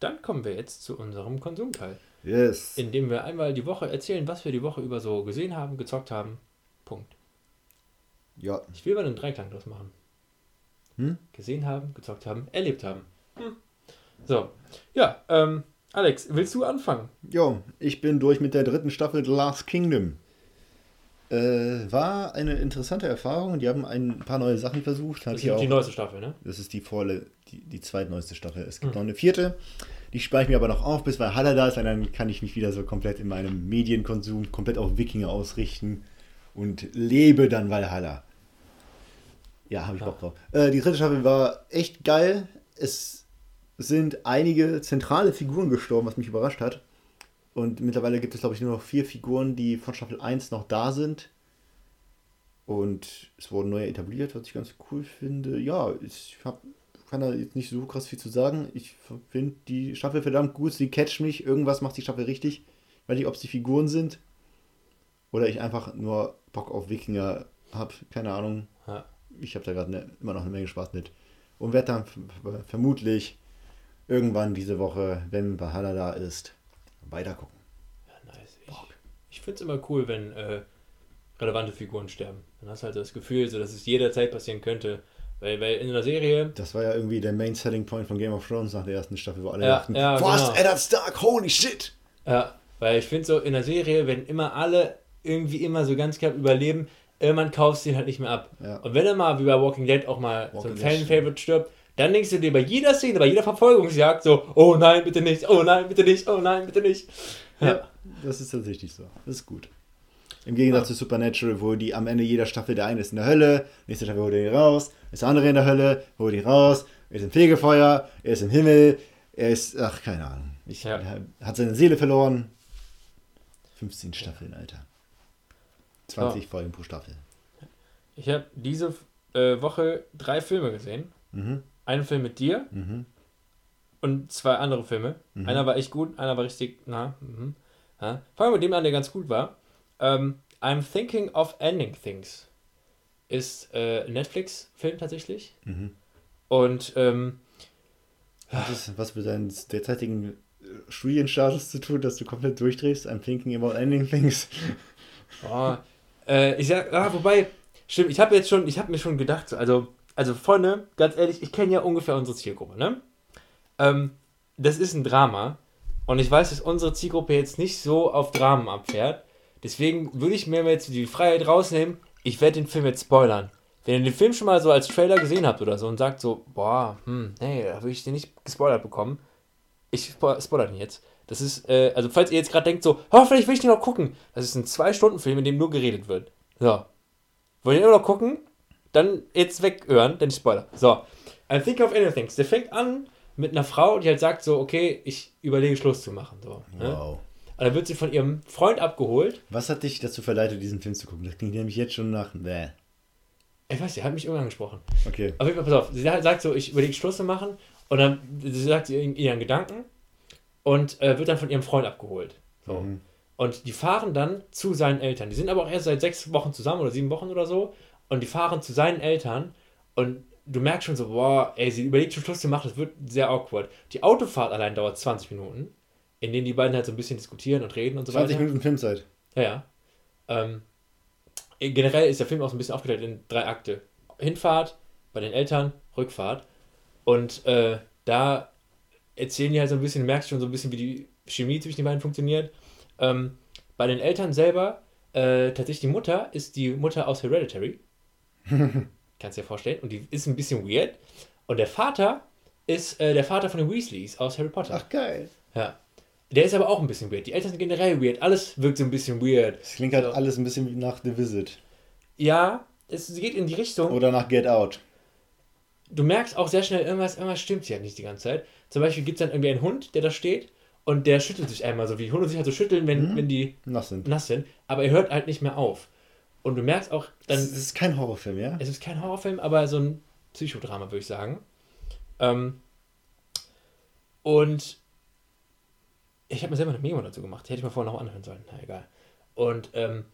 Dann kommen wir jetzt zu unserem Konsumteil, Yes. in dem wir einmal die Woche erzählen, was wir die Woche über so gesehen haben, gezockt haben. Punkt. Ja, Ich will mal einen Dreiklang draus machen. Hm? Gesehen haben, gezockt haben, erlebt haben. Hm. So, ja, ähm, Alex, willst du anfangen? jo, ich bin durch mit der dritten Staffel The Last Kingdom. Äh, war eine interessante Erfahrung. Die haben ein paar neue Sachen versucht. Hat Das ist die auch, neueste Staffel, ne? das ist die vorle, die, die zweitneueste Staffel. Es gibt Hm. noch eine vierte. Die spare ich mir aber noch auf, bis Valhalla da ist. Und dann kann ich mich wieder so komplett in meinem Medienkonsum komplett auf Wikinger ausrichten und lebe dann Valhalla. Ja, habe ich Bock drauf. Äh, die dritte Staffel war echt geil. Es sind einige zentrale Figuren gestorben, was mich überrascht hat. Und mittlerweile gibt es, glaube ich, nur noch vier Figuren, die von Staffel 1 noch da sind. Und es wurden neue etabliert, was ich ganz cool finde. Ja, ich hab, kann da jetzt nicht so krass viel zu sagen. Ich finde die Staffel verdammt gut. Sie catcht mich. Irgendwas macht die Staffel richtig. Ich weiß nicht, ob es die Figuren sind. Oder ich einfach nur Bock auf Wikinger habe. Keine Ahnung. Ja. Ich habe da gerade ne, immer noch eine Menge Spaß mit. Und werde dann vermutlich irgendwann diese Woche, wenn Valhalla da ist, weitergucken. Ja, nice. Ich, ich finde es immer cool, wenn äh, relevante Figuren sterben. Dann hast du halt das Gefühl, so, dass es jederzeit passieren könnte. Weil, weil in einer Serie, Das war ja irgendwie der Main Selling Point von Game of Thrones nach der ersten Staffel, wo alle Ja, dachten, ja, was, genau. Eddard Stark, holy shit! ja, weil ich finde so, in einer Serie, wenn immer alle irgendwie immer so ganz knapp überleben, irgendwann kaufst du ihn halt nicht mehr ab. Ja. Und wenn er mal, wie bei Walking Dead, auch mal so Walking ein Dead Fan-Favorite stirbt, dann denkst du dir bei jeder Szene, bei jeder Verfolgungsjagd so, oh nein, bitte nicht, oh nein, bitte nicht, oh nein, bitte nicht. Ja, das ist tatsächlich so. Das ist gut. Im Gegensatz zu Supernatural, wo die am Ende jeder Staffel, der eine ist in der Hölle, nächste Staffel holt er ihn raus, ist der andere in der Hölle, holt ihn raus, er ist im Fegefeuer, er ist im Himmel, er ist, ach, keine Ahnung. Ich, Ja. er hat seine Seele verloren. 15 Staffeln, Alter. 20 Folgen pro Staffel. Ich habe diese äh, Woche drei Filme gesehen. Mhm. Einen Film mit dir Mhm. und zwei andere Filme. Mhm. Einer war echt gut, einer war richtig, na, mhm. ja. Fangen wir mit dem an, der ganz gut war. Ähm, I'm thinking of ending things. ist äh, ein Netflix-Film tatsächlich. Mhm. Und ähm, Hat das was mit deinem derzeitigen äh, Studienstatus zu tun, dass du komplett durchdrehst? I'm thinking about ending things. Oh, äh, ich sag, ah, wobei, stimmt, ich habe jetzt schon, ich habe mir schon gedacht, so, also, also Freunde, ganz ehrlich, ich kenne ja ungefähr unsere Zielgruppe, ne? Ähm, das ist ein Drama und ich weiß, dass unsere Zielgruppe jetzt nicht so auf Dramen abfährt. Deswegen würde ich mir jetzt die Freiheit rausnehmen, ich werde den Film jetzt spoilern. Wenn ihr den Film schon mal so als Trailer gesehen habt oder so und sagt so, boah, hm, nee, da würde ich den nicht gespoilert bekommen, ich spo spoiler den jetzt. Das ist, äh, also falls ihr jetzt gerade denkt so, vielleicht will ich den noch gucken. Das ist ein Zwei-Stunden-Film, in dem nur geredet wird. So. Wollt ihr immer noch gucken? Dann jetzt weghören, denn ich spoiler. So. I think of anything. Der fängt an mit einer Frau, die halt sagt so, okay, ich überlege Schluss zu machen. So, ne? Wow. Und dann wird sie von ihrem Freund abgeholt. Was hat dich dazu verleitet, diesen Film zu gucken? Das klingt nämlich jetzt schon nach. Bäh. Ich weiß, sie hat mich irgendwann angesprochen. Okay. Auf jeden Fall, pass auf, sie sagt so, ich überlege Schluss zu machen. Und dann sie sagt sie ihren Gedanken und äh, wird dann von ihrem Freund abgeholt. So. Mhm. Und die fahren dann zu seinen Eltern. Die sind aber auch erst seit sechs Wochen zusammen oder sieben Wochen oder so. Und die fahren zu seinen Eltern. Und du merkst schon so, boah, ey, sie überlegt schon Schluss zu machen, das wird sehr awkward. Die Autofahrt allein dauert 20 Minuten, in denen die beiden halt so ein bisschen diskutieren und reden und so 20 weiter. Minuten Filmzeit. Ja, ja. Ähm, generell ist der Film auch so ein bisschen aufgeteilt in drei Akte. Hinfahrt, bei den Eltern, Rückfahrt. Und äh, da erzählen die halt so ein bisschen, du merkst schon so ein bisschen, wie die Chemie zwischen den beiden funktioniert. Ähm, bei den Eltern selber, äh, tatsächlich die Mutter ist die Mutter aus Hereditary. Kannst dir vorstellen. Und die ist ein bisschen weird. Und der Vater ist äh, der Vater von den Weasleys aus Harry Potter. Ach, geil. Ja. Der ist aber auch ein bisschen weird. Die Eltern sind generell weird. Alles wirkt so ein bisschen weird. Das klingt halt So. alles ein bisschen wie nach The Visit. Ja, es geht in die Richtung. Oder nach Get Out. Du merkst auch sehr schnell, irgendwas, irgendwas stimmt hier nicht die ganze Zeit. Zum Beispiel gibt es dann irgendwie einen Hund, der da steht und der schüttelt sich einmal so, wie Hunde sich halt so schütteln, wenn, Mhm. wenn die Nass sind. nass sind. Aber er hört halt nicht mehr auf. Und du merkst auch, dann, Das ist kein Horrorfilm, ja? es ist kein Horrorfilm, aber so ein Psychodrama, würde ich sagen. Ähm, und ich habe mir selber eine Memo dazu gemacht. Die hätte ich mir vorher noch anhören sollen. Na egal. Und ähm,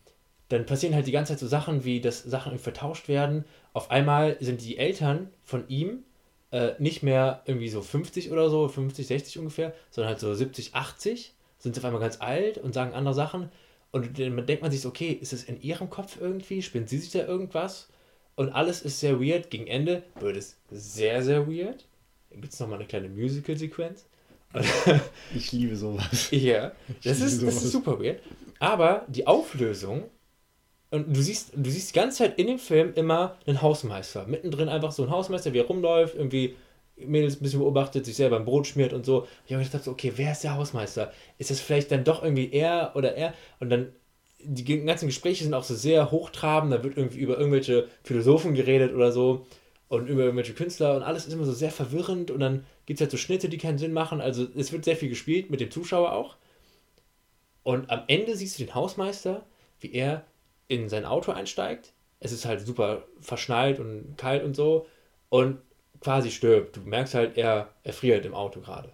dann passieren halt die ganze Zeit so Sachen, wie dass Sachen irgendwie vertauscht werden. Auf einmal sind die Eltern von ihm äh, nicht mehr irgendwie so 50 oder so, 50, 60 ungefähr, sondern halt so 70, 80. Sind sie auf einmal ganz alt und sagen andere Sachen. Und dann denkt man sich okay, ist es in ihrem Kopf irgendwie? Spinnt sie sich da irgendwas? Und alles ist sehr weird. Gegen Ende wird es sehr, sehr weird. Dann gibt es nochmal eine kleine Musical-Sequenz. Ich liebe sowas. Ja, das ist, das sowas. ist super weird. Aber die Auflösung, und du siehst, du siehst die ganze Zeit in dem Film immer einen Hausmeister. Mittendrin einfach so ein Hausmeister, wie er rumläuft, irgendwie Mädels ein bisschen beobachtet, sich selber ein Brot schmiert und so. Ich habe gedacht, okay, wer ist der Hausmeister? Ist das vielleicht dann doch irgendwie er oder er? Und dann, die ganzen Gespräche sind auch so sehr hochtrabend, da wird irgendwie über irgendwelche Philosophen geredet oder so und über irgendwelche Künstler und alles ist immer so sehr verwirrend und dann gibt es halt so Schnitte, die keinen Sinn machen. Also es wird sehr viel gespielt, mit dem Zuschauer auch. Und am Ende siehst du den Hausmeister, wie er in sein Auto einsteigt. Es ist halt super verschneit und kalt und so. Und quasi stirbt. Du merkst halt, er erfriert im Auto gerade.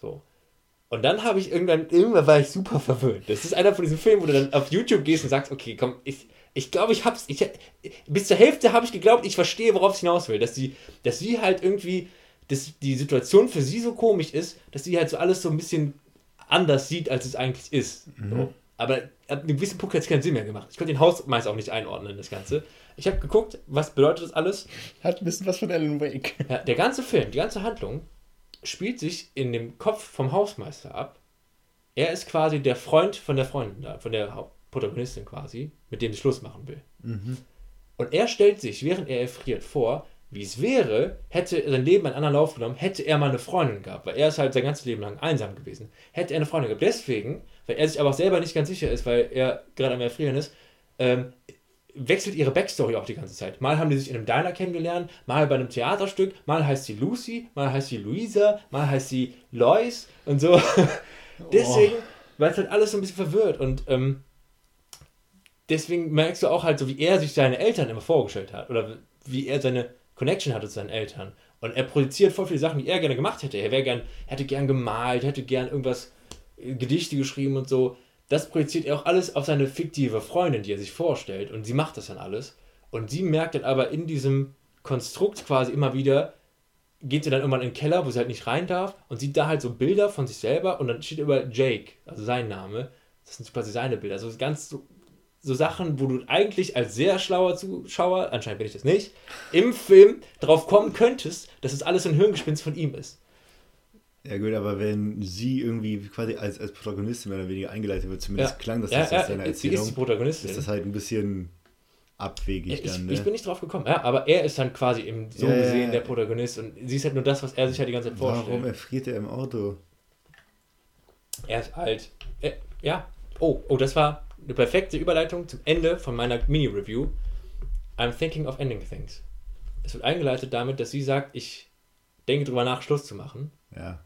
So. Und dann habe ich irgendwann, irgendwann war ich super verwöhnt. Das ist einer von diesen Filmen, wo du dann auf YouTube gehst und sagst, okay, komm, ich, ich glaube, ich hab's, ich, bis zur Hälfte habe ich geglaubt, ich verstehe, worauf es hinaus will. Dass sie, dass sie halt irgendwie, dass die Situation für sie so komisch ist, dass sie halt so alles so ein bisschen anders sieht, als es eigentlich ist. So. Aber ab einem gewissen Punkt hat es keinen Sinn mehr gemacht. Ich konnte den Hausmeister auch nicht einordnen, das Ganze. Ich habe geguckt, was bedeutet das alles? Hat ein bisschen was von Alan Wake. Ja, der ganze Film, die ganze Handlung spielt sich in dem Kopf vom Hausmeister ab. Er ist quasi der Freund von der Freundin da, von der Protagonistin quasi, mit dem sie Schluss machen will. Und er stellt sich, während er erfriert, vor, wie es wäre, hätte sein Leben einen anderen Lauf genommen, hätte er mal eine Freundin gehabt, weil er ist halt sein ganzes Leben lang einsam gewesen. Hätte er eine Freundin gehabt. Deswegen, weil er sich aber auch selber nicht ganz sicher ist, weil er gerade am Erfrieren ist, ähm, wechselt ihre Backstory auch die ganze Zeit. Mal haben die sich in einem Diner kennengelernt, mal bei einem Theaterstück, mal heißt sie Lucy, mal heißt sie Luisa, mal heißt sie Lois und so. Deswegen, weil es halt alles so ein bisschen verwirrt und ähm, deswegen merkst du auch halt so, wie er sich seine Eltern immer vorgestellt hat oder wie er seine Connection hatte zu seinen Eltern. Und er produziert voll viele Sachen, die er gerne gemacht hätte. Er wäre gern, hätte gern gemalt, hätte gern irgendwas, äh, Gedichte geschrieben und so. Das projiziert er auch alles auf seine fiktive Freundin, die er sich vorstellt. Und sie macht das dann alles. Und sie merkt dann aber in diesem Konstrukt quasi immer wieder, geht sie dann irgendwann in den Keller, wo sie halt nicht rein darf und sieht da halt so Bilder von sich selber und dann steht über Jake, also sein Name. Das sind quasi seine Bilder. Also ganz so, so Sachen, wo du eigentlich als sehr schlauer Zuschauer, anscheinend bin ich das nicht, im Film drauf kommen könntest, dass es alles ein Hirngespinst von ihm ist. Ja gut, aber wenn sie irgendwie quasi als, als Protagonistin mehr oder weniger eingeleitet wird, zumindest Ja. klang das Ja, jetzt ja, aus seiner sie ist Erzählung, die Protagonistin. ist das halt ein bisschen abwegig ich, dann, ne? ich bin nicht drauf gekommen, ja, aber er ist dann quasi im so Ja, gesehen der Protagonist und sie ist halt nur das, was er sich halt die ganze Zeit vorstellt. Warum erfriert er im Auto? Er ist alt. Äh, ja. Oh, oh, das war eine perfekte Überleitung zum Ende von meiner Mini-Review. I'm thinking of ending things. Es wird eingeleitet damit, dass sie sagt, ich denke drüber nach, Schluss zu machen. Ja,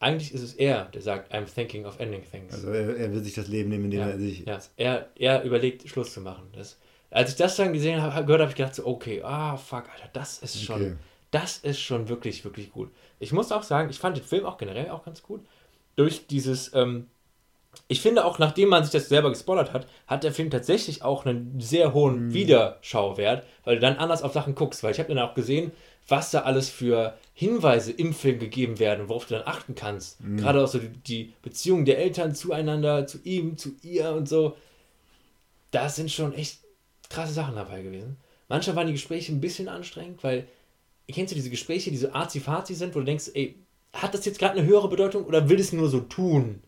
Eigentlich ist es er, der sagt, I'm thinking of ending things. also er, er will sich das Leben nehmen, indem ja, er sich... ja. Er, er überlegt, Schluss zu machen. Das, als ich das dann gesehen habe, gehört habe ich gedacht, so, okay, ah, fuck, Alter, das ist schon, Okay. das ist schon wirklich, wirklich gut. Ich muss auch sagen, ich fand den Film auch generell auch ganz gut. Durch dieses, ähm, ich finde auch, nachdem man sich das selber gespoilert hat, hat der Film tatsächlich auch einen sehr hohen Mhm. Wiederschauwert, weil du dann anders auf Sachen guckst. Weil ich habe dann auch gesehen, was da alles für Hinweise im Film gegeben werden, worauf du dann achten kannst. Mhm. Gerade auch so die, die Beziehung der Eltern zueinander, zu ihm, zu ihr und so. Da sind schon echt krasse Sachen dabei gewesen. Manchmal waren die Gespräche ein bisschen anstrengend, weil, kennst du diese Gespräche, die so arzi-fazi sind, wo du denkst, ey, hat das jetzt gerade eine höhere Bedeutung oder will es nur so tun?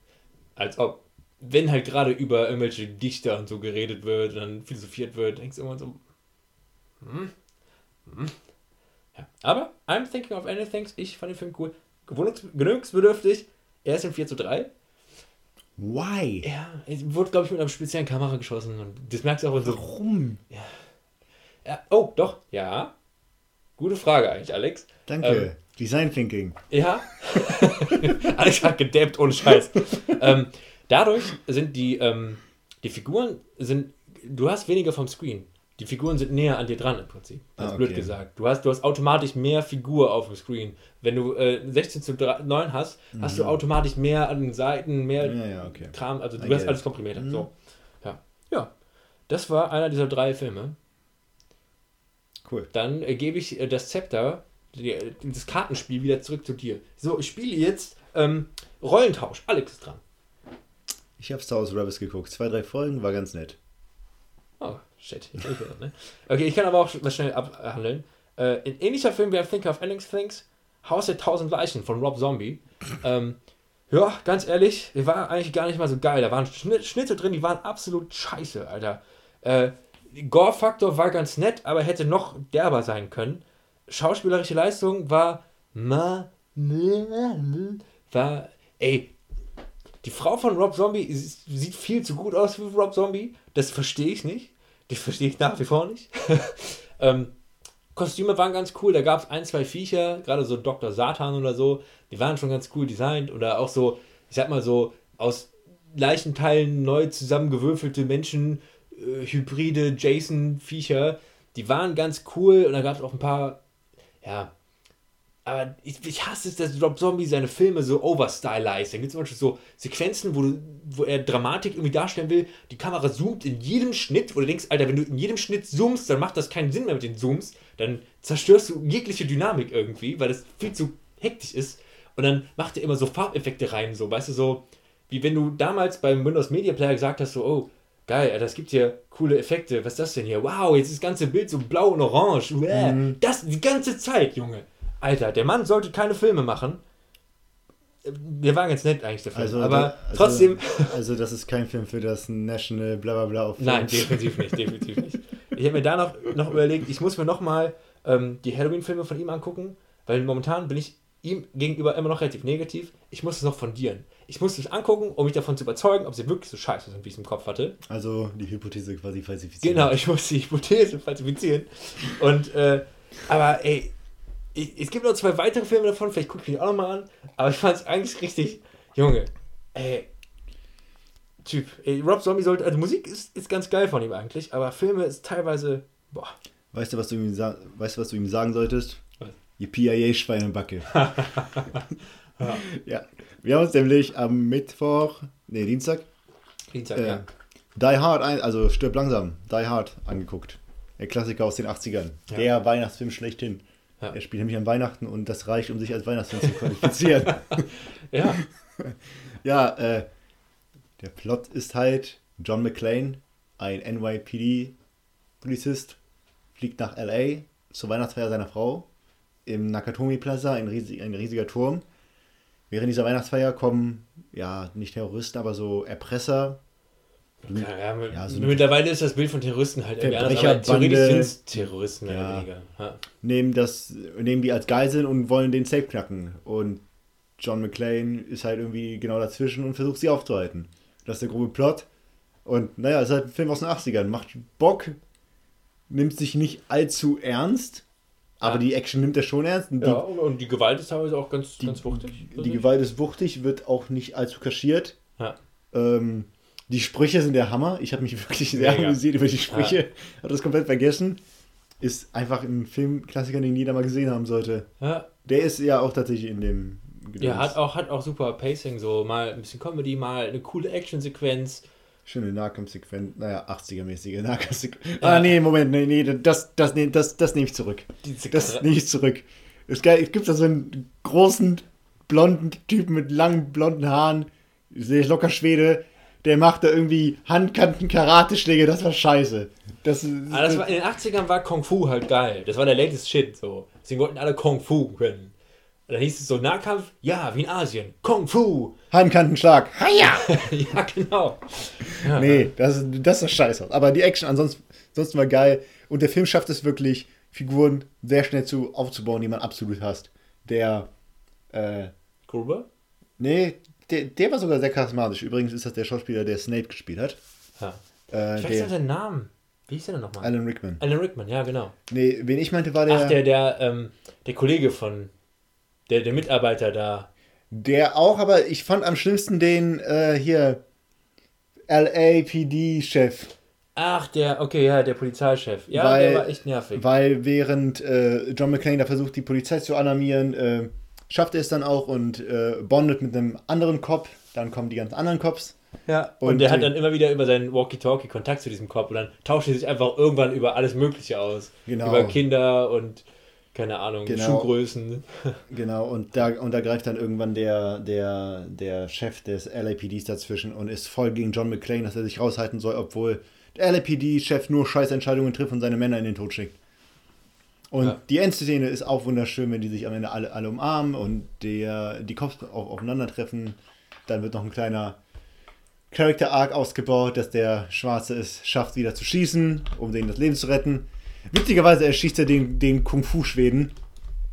Als ob, wenn halt gerade über irgendwelche Dichter und so geredet wird und dann philosophiert wird, denkst du immer so, hm, hm. Ja. Aber I'm thinking of anything, ich fand den Film cool. Gewöhnungsbedürftig, er ist in 4 zu 3. Why? Ja, es wurde, glaube ich, mit einer speziellen Kamera geschossen und das merkst du auch so Warum? Ja, oh, doch, ja. Gute Frage eigentlich, Alex. Danke. Ähm, Design Thinking. Ja. Alex hat gedappt, ohne Scheiß. ähm, dadurch sind die, ähm, die Figuren sind, du hast weniger vom Screen. Die Figuren sind näher an dir dran im Prinzip. Ganz Ah, blöd okay. gesagt. Du hast, du hast automatisch mehr Figur auf dem Screen. Wenn du äh, 16 zu 3, 9 hast, hast du automatisch mehr an den Seiten, mehr Mhm. Ja, ja, okay. Kram. Also du I hast alles it. komprimierter. Mhm. So. Ja. ja. Das war einer dieser drei Filme. Cool. Dann äh, gebe ich äh, das Zepter, die, äh, das Kartenspiel wieder zurück zu dir. So, ich spiele jetzt ähm, Rollentausch. Alex ist dran. Ich habe Star Wars Rebels geguckt. Zwei, drei Folgen, war ganz nett. Oh, shit. Ne? Okay, ich kann aber auch was schnell abhandeln. Äh, ein ähnlicher Film wie I Think of Ending Things, Haus der tausend Leichen von Rob Zombie. Ähm, ja, ganz ehrlich, der war eigentlich gar nicht mal so geil. Da waren Schnitt, Schnitte drin, die waren absolut scheiße, Alter. Äh, Gore-Faktor war ganz nett, aber hätte noch derber sein können. Schauspielerische Leistung war war, ey, die Frau von Rob Zombie sieht viel zu gut aus für Rob Zombie. Das verstehe ich nicht. Das verstehe ich nach wie vor nicht. ähm, Kostüme waren ganz cool. Da gab es ein, zwei Viecher, gerade so Dr. Satan oder so. Die waren schon ganz cool designt. Oder auch so, ich sag mal so, aus Leichenteilen neu zusammengewürfelte Menschen, äh, hybride Jason-Viecher. Die waren ganz cool. Und da gab es auch ein paar, ja, aber ich, ich hasse es, dass Rob Zombie seine Filme so overstylized. Da gibt es zum Beispiel so Sequenzen, wo, du, wo er Dramatik irgendwie darstellen will. Die Kamera zoomt in jedem Schnitt, wo du denkst, Alter, wenn du in jedem Schnitt zoomst, dann macht das keinen Sinn mehr mit den Zooms. Dann zerstörst du jegliche Dynamik irgendwie, weil das viel zu hektisch ist. Und dann macht er immer so Farbeffekte rein, so, weißt du, so, wie wenn du damals beim Windows Media Player gesagt hast, so, oh, geil, das gibt hier coole Effekte. Was ist das denn hier? Wow, jetzt ist das ganze Bild so blau und orange. Mhm. Das die ganze Zeit, Junge. Alter, der Mann sollte keine Filme machen. Der war ganz nett eigentlich, der Film. Also, aber da- also, trotzdem. Also, das ist kein Film für das National Blablabla auf Nein, definitiv nicht, definitiv nicht. Ich habe mir da noch, noch überlegt, ich muss mir nochmal ähm, die Halloween-Filme von ihm angucken, weil momentan bin ich ihm gegenüber immer noch relativ negativ. Ich muss es noch fundieren. Ich muss es angucken, um mich davon zu überzeugen, ob sie wirklich so scheiße sind, wie ich es im Kopf hatte. Also, die Hypothese quasi falsifiziert. Genau, ich muss die Hypothese falsifizieren. Und, äh, aber ey, ich, es gibt noch zwei weitere Filme davon, vielleicht gucke ich mich auch nochmal an, aber ich fand es eigentlich richtig, Junge, ey, Typ, ey, Rob Zombie sollte, also Musik ist, ist ganz geil von ihm eigentlich, aber Filme ist teilweise, boah, Weißt du, was du ihm, weißt, du, was du ihm sagen solltest? Was? Die PIA-Schweinebacke. ja. Wir haben uns nämlich am Mittwoch, nee, Dienstag, Dienstag, äh, ja. Die Hard, also Stirb langsam, Die Hard angeguckt. Der Klassiker aus den 80ern. Ja. Der Weihnachtsfilm schlechthin. Ja. Er spielt nämlich an Weihnachten und das reicht, um sich als Weihnachtsfilm zu qualifizieren. Ja. ja, äh, der Plot ist halt, John McClane, ein NYPD-Polizist, fliegt nach L.A. zur Weihnachtsfeier seiner Frau im Nakatomi Plaza, ein, riesig, ein riesiger Turm. Während dieser Weihnachtsfeier kommen, ja, nicht Terroristen, aber so Erpresser. Ja, ja, so mittlerweile ist das Bild von Terroristen halt irgendwie anders, aber theoretisch sind es Terroristen Ja. weniger. Ja. nehmen, das, nehmen die als Geiseln und wollen den Safe knacken. Und John McClane ist halt irgendwie genau dazwischen und versucht sie aufzuhalten. Das ist der grobe Plot. Und naja, es ist halt ein Film aus den 80ern. Macht Bock, nimmt sich nicht allzu ernst, aber die Action nimmt er schon ernst. Und die, Ja, und, die Gewalt ist teilweise auch ganz, die, ganz wuchtig. die Gewalt ist wuchtig, wird auch nicht allzu kaschiert. Ja. Ähm, die Sprüche sind der Hammer. Ich habe mich wirklich sehr Mega. amüsiert über die Sprüche. Habe das komplett vergessen. Ist einfach ein Filmklassiker, den jeder mal gesehen haben sollte. Ja, Der ist ja auch tatsächlich in dem. ja hat, auch, hat auch super Pacing, so mal ein bisschen Comedy, mal eine coole Actionsequenz. Schöne Nahkampfsequenz, naja, 80er-mäßige Nahkampfsequenz. Ah, nee, Moment, nee, nee, das, das, nee, das, das nehme ich zurück. Das nehme ich zurück. Es, gibt da so einen großen, blonden Typen mit langen, blonden Haaren, sehr locker Schwede, der macht da irgendwie Handkanten-Karate-Schläge, das war scheiße. Das, Aber das war, in den 80ern war Kung Fu halt geil. Das war der latest Shit. So. Deswegen wollten alle Kung Fu können. Und dann hieß es so: Nahkampf, ja, wie in Asien. Kung Fu. Handkantenschlag. Haja! ja, genau. Ja, Nee, das, das ist scheiße. Aber die Action ansonsten, ansonsten war geil. Und der Film schafft es wirklich, Figuren sehr schnell zu, aufzubauen, die man absolut hasst. Der, äh, Gruber? nee, der, der war sogar sehr charismatisch. Übrigens ist das der Schauspieler, der Snape gespielt hat. Ja. Äh, Ich weiß nicht seinen Namen. Wie hieß der denn nochmal? Alan Rickman. Alan Rickman, ja, genau. Nee, wen ich meinte, war der, Ach, der, der, ähm, der Kollege von. Der, der Mitarbeiter da. der auch, aber ich fand am schlimmsten den, äh, hier, LAPD-Chef. Ach, der, okay, ja, der Polizeichef. Ja, Weil- der war echt nervig. Weil während äh, John McClane da versucht, die Polizei zu alarmieren, äh, schafft er es dann auch und äh, bondet mit einem anderen Cop. Dann kommen die ganzen anderen Cops. Ja, und, Und, der hat äh, dann immer wieder über seinen Walkie-Talkie Kontakt zu diesem Cop und dann tauschen sie sich einfach irgendwann über alles Mögliche aus. Genau. Über Kinder und, keine Ahnung, Genau. Schuhgrößen. Genau, und da, und da greift dann irgendwann der, der, der Chef des LAPDs dazwischen und ist voll gegen John McClane, dass er sich raushalten soll, obwohl der LAPD-Chef nur Scheißentscheidungen trifft und seine Männer in den Tod schickt. Und Ja. die Endszene ist auch wunderschön, wenn die sich am Ende alle, alle umarmen und der, die Cops auch aufeinandertreffen. Dann wird noch ein kleiner Character Arc ausgebaut, dass der Schwarze es schafft, wieder zu schießen, um denen das Leben zu retten. Witzigerweise erschießt er den, den Kung-Fu-Schweden,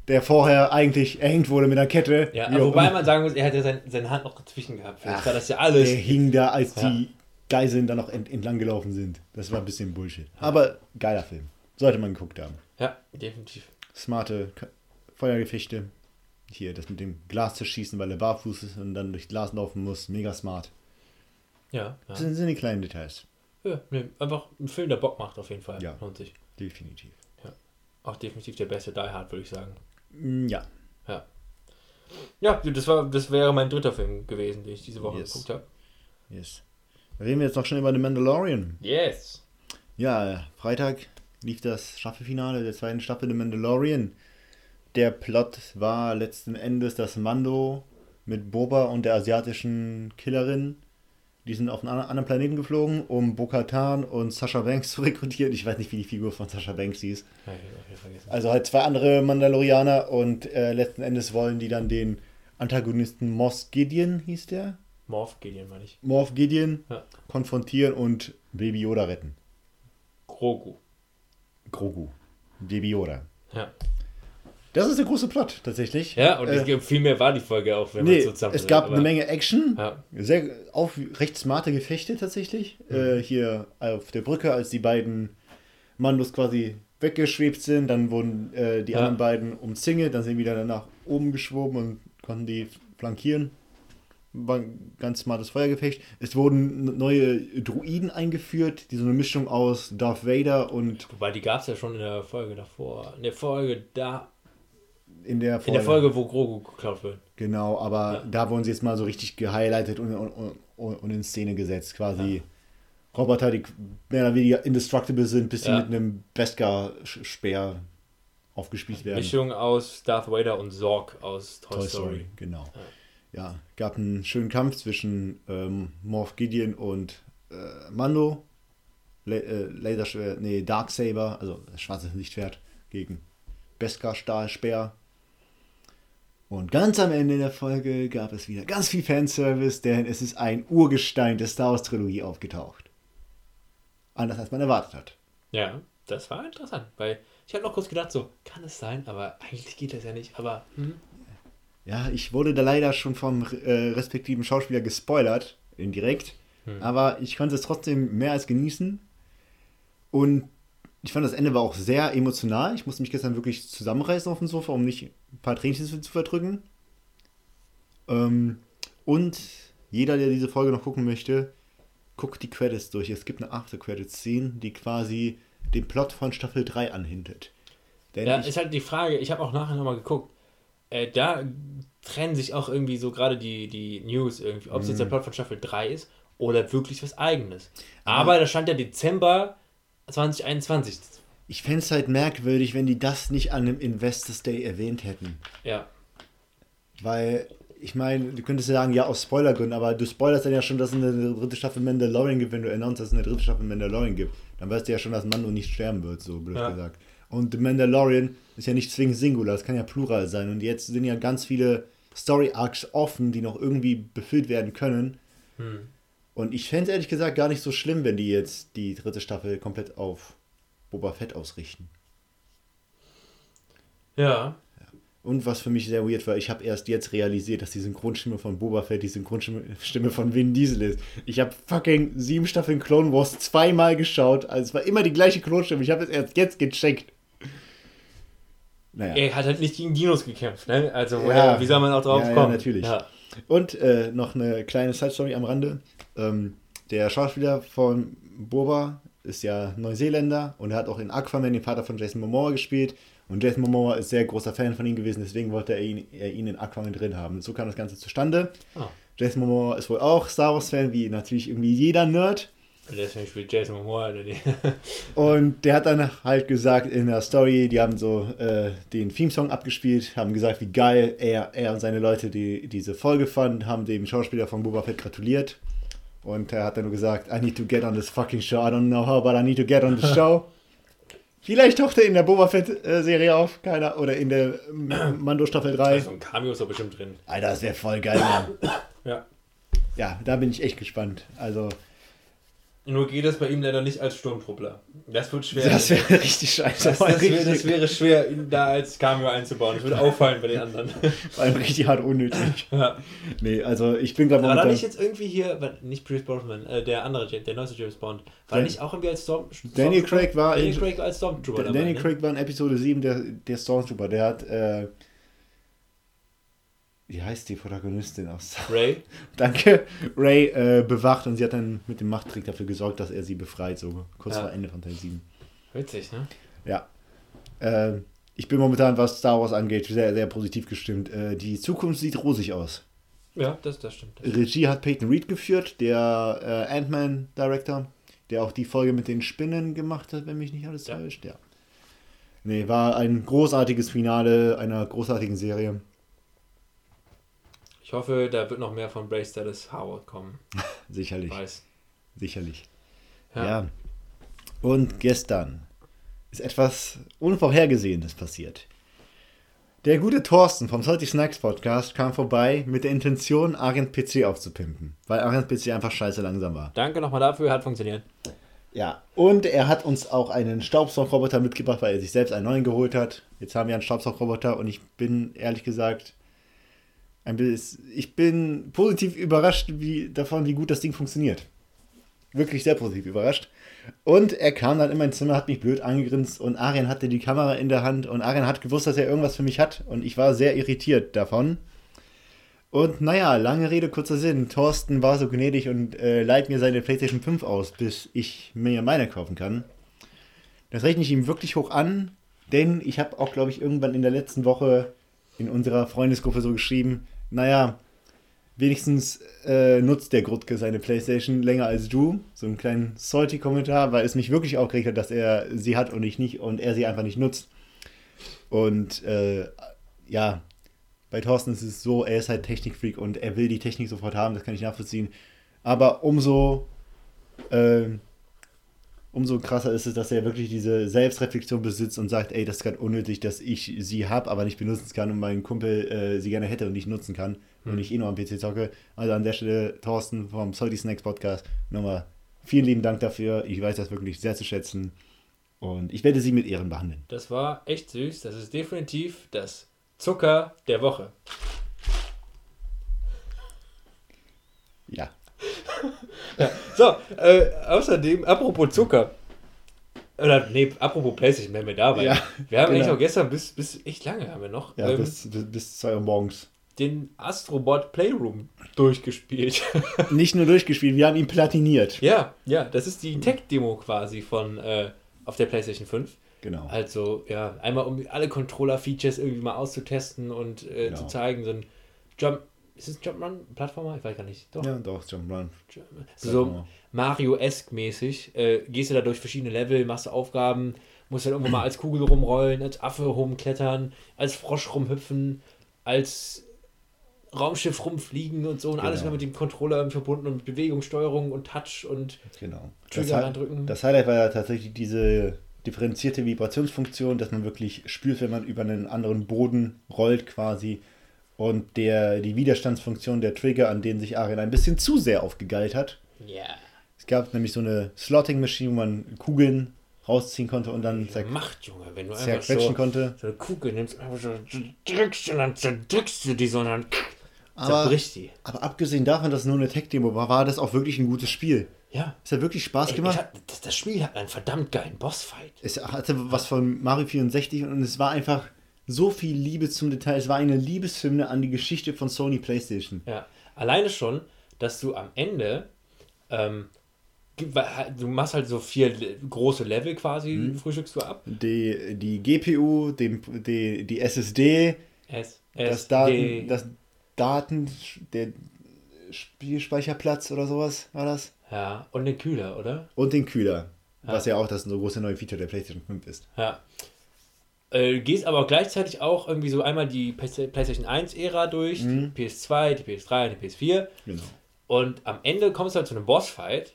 der vorher eigentlich erhängt wurde mit einer Kette. Ja, wobei man sagen muss, er hat ja sein, seine Hand noch dazwischen gehabt. Vielleicht Ach, war das ja alles. Der hing da, als Ja. die Geiseln dann noch ent entlang gelaufen sind. Das war ein bisschen Bullshit. Aber geiler Film. Sollte man geguckt haben. Ja, definitiv. Smarte Ka- Feuergefechte. Hier, das mit dem Glas zerschießen, weil er barfuß ist und dann durch Glas laufen muss. Mega smart. Ja, ja. Das sind, sind die kleinen Details. ja nee, einfach ein Film, der Bock macht auf jeden Fall. Ja. Lohnt sich. Definitiv. Auch definitiv der beste Die Hard, würde ich sagen. Mm, Ja. Ja. Ja, das, war, das wäre mein dritter Film gewesen, den ich diese Woche Yes. geguckt habe. Yes. Reden wir jetzt noch schnell über The Mandalorian. Yes. Ja, Freitag lief das Staffelfinale der zweiten Staffel The Mandalorian. Der Plot war letzten Endes, dass Mando mit Boba und der asiatischen Killerin, die sind auf einen an- anderen Planeten geflogen, um Bo-Katan und Sasha Banks zu rekrutieren. Ich weiß nicht, wie die Figur von Sasha Banks hieß. Also halt zwei andere Mandalorianer und äh, letzten Endes wollen die dann den Antagonisten Moss Gideon, hieß der? Morph Gideon, meine ich. Morph Gideon Ja. konfrontieren und Baby Yoda retten. Grogu. Grogu. Baby Yoda. Ja. Das ist der große Plot, tatsächlich. Ja, und Äh, viel mehr war die Folge auch, wenn nee, man so zusammen es gab aber- eine Menge Action. Ja. Sehr auf, recht smarte Gefechte tatsächlich. Mhm. Äh, hier auf der Brücke, als die beiden Mandos quasi weggeschwebt sind, dann wurden äh, die Ja. anderen beiden umzingelt, dann sind die wieder nach oben geschwoben und konnten die flankieren. War ein ganz smartes Feuergefecht. Es wurden neue Druiden eingeführt, die so eine Mischung aus Darth Vader und Wobei, die gab es ja schon in der Folge davor. In der Folge da. in der In der Folge, wo Grogu geklaut wird. Genau, aber Ja. da wurden sie jetzt mal so richtig gehighlightet und, und, und, und in Szene gesetzt, quasi. Roboter, die mehr oder weniger indestructible sind, bis sie Ja. mit einem Beskar-Speer aufgespielt werden. Mischung aus Darth Vader und Zorg aus Toy, Toy Story. Story, genau. Ja, gab einen schönen Kampf zwischen ähm, Morph Gideon und äh, Mando. La äh, Laserschwert, nee, Darksaber, also das schwarze Lichtschwert gegen Beskar Stahlspeer. Und ganz am Ende der Folge gab es wieder ganz viel Fanservice, denn es ist ein Urgestein der Star Wars Trilogie aufgetaucht. Anders als man erwartet hat. Ja, das war interessant, weil ich habe noch kurz gedacht, so, kann es sein, aber eigentlich geht das ja nicht, aber hm, Ja, ich wurde da leider schon vom äh, respektiven Schauspieler gespoilert, indirekt. Aber ich konnte es trotzdem mehr als genießen. Und ich fand, das Ende war auch sehr emotional. Ich musste mich gestern wirklich zusammenreißen auf dem Sofa, um nicht ein paar Tränchen zu, zu verdrücken. Ähm, und jeder, der diese Folge noch gucken möchte, guckt die Credits durch. Es gibt eine After-Credits-Scene, die quasi den Plot von Staffel 3 anhintet. Denn ja, ist halt die Frage, ich habe auch nachher nochmal geguckt, äh, da trennen sich auch irgendwie so gerade die, die News irgendwie, ob es jetzt der Plot von Staffel 3 ist oder wirklich was eigenes. Aber da stand ja Dezember 2021. ich fände es halt merkwürdig, wenn die das nicht an einem Investors Day erwähnt hätten. Ja, Weil, ich meine, du könntest ja sagen, ja, aus Spoilergründen, aber du spoilerst dann ja schon, dass es eine dritte Staffel Mandalorian gibt, wenn du announcest, dass es eine dritte Staffel Mandalorian gibt. Dann weißt du ja schon, dass Mando nicht sterben wird, so blöd Ja. gesagt. Und The Mandalorian ist ja nicht zwingend Singular, es kann ja Plural sein. Und jetzt sind ja ganz viele Story-Arcs offen, die noch irgendwie befüllt werden können. Hm. Und ich fände es ehrlich gesagt gar nicht so schlimm, wenn die jetzt die dritte Staffel komplett auf Boba Fett ausrichten. ja, Und was für mich sehr weird war, ich habe erst jetzt realisiert, dass die Synchronstimme von Boba Fett die Synchronstimme Stimme von Vin Diesel ist. Ich habe fucking sieben Staffeln Clone Wars zweimal geschaut. Also es war immer die gleiche Klonstimme. Ich habe es erst jetzt gecheckt. Naja. er hat halt nicht gegen Dinos gekämpft, ne? Also, Ja. woher, wie soll man auch drauf Ja, ja, kommen? natürlich. Ja. Und äh, noch eine kleine Side-Story am Rande. Ähm, der Schauspieler von Boba ist ja Neuseeländer und er hat auch in Aquaman den Vater von Jason Momoa gespielt. Und Jason Momoa ist sehr großer Fan von ihm gewesen, deswegen wollte er ihn, er ihn in Aquaman drin haben. So kam das Ganze zustande. Ah. Jason Momoa ist wohl auch Star Wars-Fan, wie natürlich irgendwie jeder Nerd. Und Deswegen spielt Jason Momoa. oder die- Und der hat dann halt gesagt in der Story, die haben so äh, den Theme-Song abgespielt, haben gesagt, wie geil er, er und seine Leute die, diese Folge fanden, haben dem Schauspieler von Boba Fett gratuliert. Und er hat dann nur gesagt, I need to get on this fucking show. I don't know how, but I need to get on the show. Vielleicht taucht er in der Boba Fett-Serie auf, keiner, oder in der ähm, Mando Staffel 3. Also ein Cameo ist doch bestimmt drin. Alter, das wäre voll geil, Mann. Ja. Ja, da bin ich echt gespannt. Also, Nur geht es bei ihm leider nicht als Sturmtruppler. Das wird schwer. das wäre richtig scheiße. das, das, wäre, das wäre schwer, ihn da als Cameo einzubauen. Das würde auffallen bei den anderen. vor allem richtig hart unnötig. ja. Nee, also ich bin gerade War da nicht jetzt irgendwie hier, nicht Pierce Brosnan, äh, der andere, James- der neueste James Bond, war Dan- nicht auch irgendwie als Storm Daniel Stormtrooper? Craig war Daniel in- Craig als Stormtrooper dabei, Danny ne? Craig war in Episode 7 der, der Stormtrooper. Der hat, äh, wie heißt die Protagonistin aus? Ray? Danke, Ray äh, bewacht und sie hat dann mit dem Machttrick dafür gesorgt, dass er sie befreit, so kurz Ja. vor Ende von Teil 7. Witzig, ne? Ja. Äh, ich bin momentan, was Star Wars angeht, sehr, sehr positiv gestimmt. Äh, die Zukunft sieht rosig aus. Ja, das, das stimmt. Regie hat Peyton Reed geführt, der äh, Ant-Man-Director, der auch die Folge mit den Spinnen gemacht hat, wenn mich nicht alles Ja. täuscht. Ja. Nee, war ein großartiges Finale einer großartigen Serie. Ich hoffe, da wird noch mehr von Bryce Dallas Howard kommen. Sicherlich. Weiß. Sicherlich. Ja. Ja. Und gestern ist etwas Unvorhergesehenes passiert. Der gute Thorsten vom Salty Snacks Podcast kam vorbei mit der Intention, Agent PC aufzupimpen, weil Agent PC einfach scheiße langsam war. Danke nochmal dafür, hat funktioniert. Ja, und er hat uns auch einen Staubsaugroboter mitgebracht, weil er sich selbst einen neuen geholt hat. Jetzt haben wir einen Staubsaugroboter und ich bin ehrlich gesagt, ich bin positiv überrascht wie, davon, wie gut das Ding funktioniert. Wirklich sehr positiv überrascht. Und er kam dann in mein Zimmer, hat mich blöd angegrinst und Arian hatte die Kamera in der Hand und Arian hat gewusst, dass er irgendwas für mich hat und ich war sehr irritiert davon. Und naja, lange Rede, kurzer Sinn. Thorsten war so gnädig und äh, leiht mir seine PlayStation 5 aus, bis ich mir meine kaufen kann. Das rechne ich ihm wirklich hoch an, denn ich habe auch, glaube ich, irgendwann in der letzten Woche in unserer Freundesgruppe so geschrieben, naja, Wenigstens äh, nutzt der Grutke seine Playstation länger als du. So einen kleinen Salty-Kommentar, weil es mich wirklich aufgeregt hat, dass er sie hat und ich nicht und er sie einfach nicht nutzt. Und äh, ja, bei Thorsten ist es so, er ist halt Technikfreak und er will die Technik sofort haben, das kann ich nachvollziehen. Aber umso, äh, umso krasser ist es, dass er wirklich diese Selbstreflexion besitzt und sagt, ey, das ist gerade unnötig, dass ich sie habe, aber nicht benutzen kann und mein Kumpel äh, sie gerne hätte und nicht nutzen kann hm. und ich eh nur am PC zocke. Also an der Stelle, Thorsten vom Salty Snacks Podcast, nochmal vielen lieben Dank dafür. Ich weiß das wirklich sehr zu schätzen und ich werde sie mit Ehren behandeln. Das war echt süß. Das ist definitiv das Zucker der Woche. Ja. Ja. So, äh, außerdem, apropos Zucker. Oder, nee, apropos PlayStation, wenn wir dabei. Ja, wir haben genau. eigentlich auch gestern bis, bis echt lange haben wir noch. Ja, ähm, bis, bis, bis 2 Uhr morgens. Den Astrobot Playroom durchgespielt. Nicht nur durchgespielt, wir haben ihn platiniert. Ja, ja, das ist die Tech-Demo quasi von äh, auf der PlayStation 5. Genau. Also, ja, einmal um alle Controller-Features irgendwie mal auszutesten und äh, genau. zu zeigen, so ein Jump. Ist es Jump-Run? Plattformer? Ich weiß gar nicht. Doch. Ja, doch, Jump-Run. Also so Mario-esque mäßig. Äh, gehst du da durch verschiedene Level, machst du Aufgaben, musst dann irgendwo mal als Kugel rumrollen, als Affe rumklettern, als Frosch rumhüpfen, als Raumschiff rumfliegen und so und genau. alles immer mit dem Controller verbunden und mit Bewegungssteuerung und Touch und genau. Trigger das, drücken. Das Highlight war ja tatsächlich diese differenzierte Vibrationsfunktion, dass man wirklich spürt, wenn man über einen anderen Boden rollt quasi. Und der, die Widerstandsfunktion der Trigger, an denen sich Arien ein bisschen zu sehr aufgegeilt hat. Ja. Yeah. Es gab nämlich so eine Slotting-Maschine, wo man Kugeln rausziehen konnte und dann zer Macht, Junge, wenn du einfach so, konnte. so eine Kugel nimmst, einfach so drückst und dann zerdrückst du die, sondern aber, zerbricht die. Aber abgesehen davon, dass es nur eine Tech-Demo war, war das auch wirklich ein gutes Spiel. Ja. Es hat wirklich Spaß Ey, gemacht. Hat, das, das, Spiel hat einen verdammt geilen Bossfight. Es hatte was von Mario 64 und es war einfach so viel Liebe zum Detail. Es war eine Liebeshymne an die Geschichte von Sony PlayStation. Ja. Alleine schon, dass du am Ende, ähm, du machst halt so vier große Level quasi, mhm. frühstückst du ab. Die, die GPU, die, die, die SSD, S das Daten, das Daten, der Spielspeicherplatz oder sowas war das. Ja, und den Kühler, oder? Und den Kühler, ja. was ja auch das so große neue Feature der PlayStation 5 ist. Ja. Äh, gehst aber gleichzeitig auch irgendwie so einmal die PlayStation 1-Ära durch, mhm. die PS2, die PS3 und die PS4. Genau. Und am Ende kommst du halt zu einem Bossfight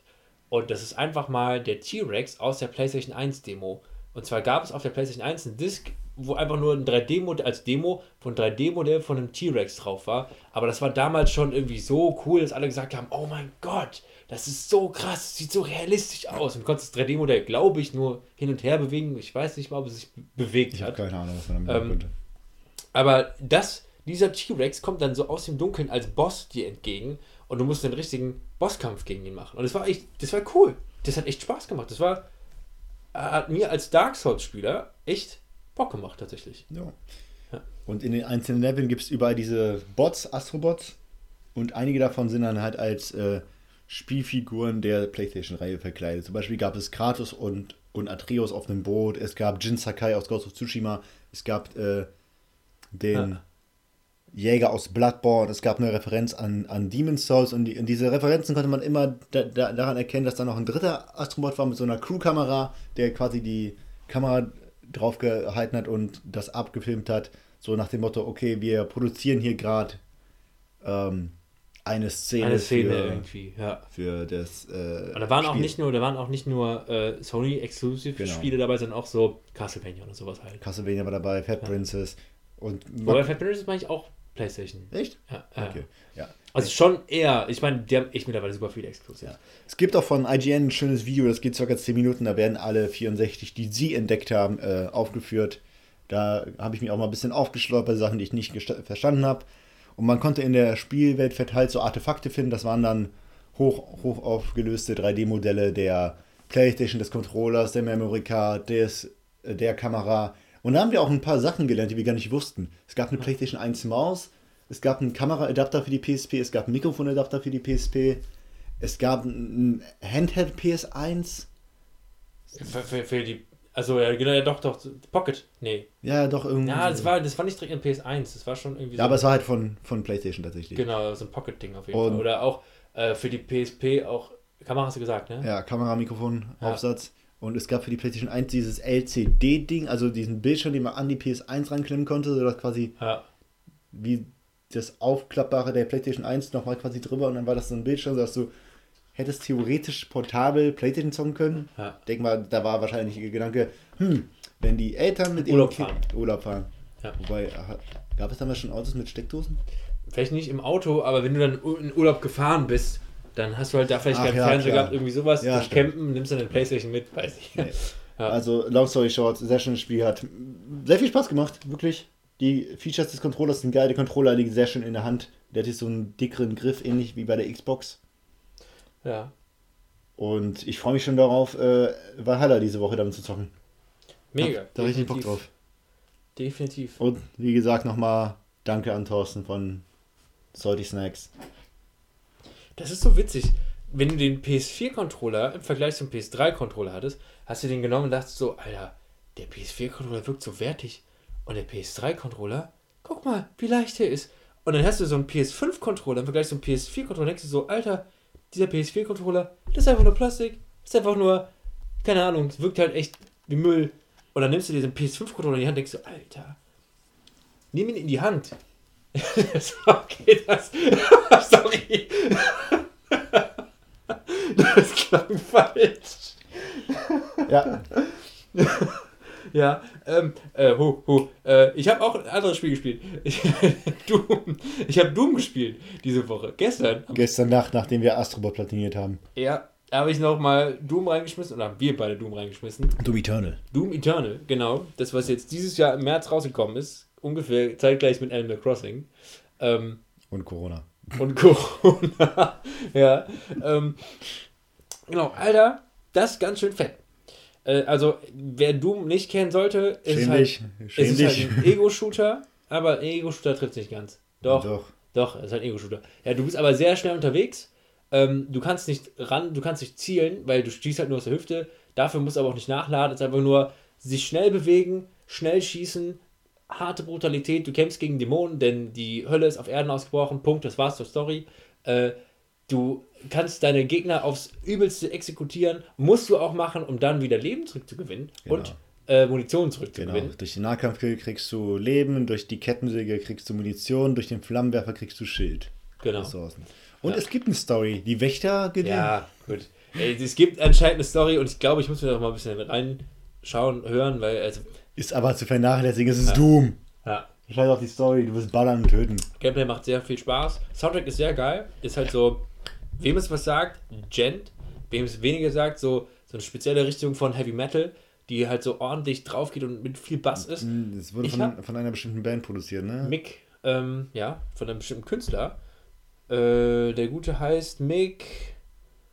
und das ist einfach mal der T-Rex aus der PlayStation 1 Demo. Und zwar gab es auf der PlayStation 1 einen Disc, wo einfach nur ein 3D-Modell als Demo von 3D-Modell von einem T-Rex drauf war. Aber das war damals schon irgendwie so cool, dass alle gesagt haben: Oh mein Gott, das ist so krass, sieht so realistisch aus. Und du konntest das 3D-Modell, glaube ich, nur hin und her bewegen. Ich weiß nicht mal, ob es sich bewegt ich hat. Ich habe keine Ahnung, was man damit ähm, könnte. Aber das, dieser T-Rex kommt dann so aus dem Dunkeln als Boss dir entgegen und du musst den richtigen Bosskampf gegen ihn machen. Und das war echt, das war cool. Das hat echt Spaß gemacht. Das war, hat mir als Dark Souls-Spieler echt Bock gemacht, tatsächlich. Ja. ja. Und in den einzelnen Leveln gibt es überall diese Bots, Astrobots. Und einige davon sind dann halt als äh, Spielfiguren der PlayStation-Reihe verkleidet. Zum Beispiel gab es Kratos und, und Atreus auf einem Boot. Es gab Jin Sakai aus Ghost of Tsushima. Es gab äh, den ja. Jäger aus Bloodborne. Es gab eine Referenz an, an Demon's Souls. Und, die, und diese Referenzen konnte man immer da, da, daran erkennen, dass da noch ein dritter Astrobot war mit so einer Crew-Kamera, der quasi die Kamera drauf gehalten hat und das abgefilmt hat. So nach dem Motto, okay, wir produzieren hier gerade ähm, eine Szene, eine Szene für, irgendwie, ja. Für das. Äh, und da waren Spiel. auch nicht nur, da waren auch nicht nur äh, Sony Exclusive genau. Spiele dabei, sondern auch so Castlevania und sowas halt. Castlevania war dabei, Fat ja. Princess und. Wobei Fat Princess meine ich auch PlayStation. Echt? Ja. Okay. Ja. Also schon eher, ich meine, die haben echt mittlerweile super viele Exclusive. Ja. Es gibt auch von IGN ein schönes Video, das geht circa 10 Minuten, da werden alle 64, die sie entdeckt haben, äh, aufgeführt. Da habe ich mich auch mal ein bisschen aufgeschleudert bei Sachen, die ich nicht verstanden habe. Und man konnte in der Spielwelt verteilt so Artefakte finden. Das waren dann hoch, hoch aufgelöste 3D-Modelle der PlayStation, des Controllers, der Memory Card, des, äh, der Kamera. Und da haben wir auch ein paar Sachen gelernt, die wir gar nicht wussten. Es gab eine PlayStation 1 Maus, es gab einen Kameraadapter für die PSP, es gab einen Mikrofonadapter für die PSP, es gab einen Handheld PS1. Für, für, für die Also, ja, genau, ja, doch, doch. Pocket. Nee. Ja, doch, irgendwie. Ja, das war, das war nicht direkt in PS1. Das war schon irgendwie Ja, aber es war halt von, von PlayStation tatsächlich. Genau, so ein Pocket-Ding auf jeden Und- Fall. Oder auch äh, für die PSP auch. Kamera hast du gesagt, ne? Ja, Kamera, Mikrofon, Ja. Aufsatz. Und es gab für die PlayStation 1 dieses LCD-Ding, also diesen Bildschirm, den man an die PS1 ranklemmen konnte, sodass quasi Ja. wie das Aufklappbare der PlayStation 1 nochmal quasi drüber und dann war das so ein Bildschirm, sodass du hättest theoretisch portabel PlayStation zocken können. Ja. Denk mal, da war wahrscheinlich der Gedanke, hm, wenn die Eltern mit Urlaub ihrem fahren. Kind Urlaub fahren. Ja. Wobei, gab es damals schon Autos mit Steckdosen? Vielleicht nicht im Auto, aber wenn du dann in Urlaub gefahren bist, dann hast du halt da vielleicht Ach keinen ja, Fernseher klar. gehabt, irgendwie sowas. Ja, stimmt. Campen, nimmst dann eine Playstation mit, weiß ich. Nee. Ja. Also, long story short, sehr schönes Spiel, hat sehr viel Spaß gemacht, wirklich. Die Features des Controllers sind geil, der Controller liegt sehr schön in der Hand. Der hat jetzt so einen dickeren Griff, ähnlich wie bei der Xbox. Ja. Und ich freue mich schon darauf, äh, Valhalla diese Woche damit zu zocken. Mega. Hab Da richtig Bock Definitiv. drauf. Definitiv. Und wie gesagt, nochmal danke an Thorsten von Salty Snacks. Das ist so witzig. Wenn du den PS4-Controller im Vergleich zum PS3-Controller hattest, hast du den genommen und dachtest so, Alter, der PS4-Controller wirkt so wertig. Und der PS3-Controller, guck mal, wie leicht der ist. Und dann hast du so einen PS5-Controller im Vergleich zum PS4-Controller, denkst du so, Alter, dieser PS4-Controller, das ist einfach nur Plastik. Das ist einfach nur, keine Ahnung, es wirkt halt echt wie Müll. Und dann nimmst du diesen PS5-Controller in die Hand und denkst so, Alter, nimm ihn in die Hand. okay, das. Sorry. Das klang falsch. Ja, Ja, ähm, äh, hu, hu, äh, ich habe auch ein anderes Spiel gespielt. Ich, Doom. Ich habe Doom gespielt diese Woche. Gestern. gestern Nacht, nachdem wir Astrobot platiniert haben. Ja, habe ich nochmal Doom reingeschmissen, oder haben wir beide Doom reingeschmissen. Doom Eternal. Doom Eternal, genau. Das, was jetzt dieses Jahr im März rausgekommen ist. Ungefähr zeitgleich mit Animal Crossing. Ähm, Und Corona. und Corona. ja. Ähm, genau, Alter, das ist ganz schön fett. Äh, also, wer Doom nicht kennen sollte, ist Schäm halt, Schäm ist halt ein Ego-Shooter, aber ein Ego-Shooter trifft nicht ganz. Doch, doch, Doch. es ist halt ein Ego-Shooter. Ja, du bist aber sehr schnell unterwegs. Ähm, du kannst nicht ran, du kannst nicht zielen, weil du schießt halt nur aus der Hüfte. Dafür musst du aber auch nicht nachladen. Es ist einfach nur sich schnell bewegen, schnell schießen, harte Brutalität. Du kämpfst gegen Dämonen, denn die Hölle ist auf Erden ausgebrochen. Punkt, das war's zur Story. Äh, du kannst deine Gegner aufs Übelste exekutieren. Musst du auch machen, um dann wieder Leben zurückzugewinnen Genau. und äh, Munition Genau. zurückzugewinnen. Durch den Nahkampfkill kriegst du Leben, durch die Kettensäge kriegst du Munition, durch den Flammenwerfer kriegst du Schild. Genau. Ressourcen. Und Ja. es gibt eine Story. Die Wächter gewinnen. Ja, gut. Es gibt anscheinend eine Story und ich glaube, ich muss mir noch mal ein bisschen reinschauen, hören, weil, also, Ist aber zu vernachlässigen, es ist Doom. ja, Scheiß auf die Story, du wirst ballern und töten. Gameplay macht sehr viel Spaß. Soundtrack ist sehr geil. Ist halt so, wem es was sagt, Gent. Wem es weniger sagt, so, so eine spezielle Richtung von Heavy Metal, die halt so ordentlich drauf geht und mit viel Bass ist. Es wurde Ich von, von einer bestimmten Band produziert, ne? Mick, ähm, ja, von einem bestimmten Künstler. Äh, der gute heißt Mick,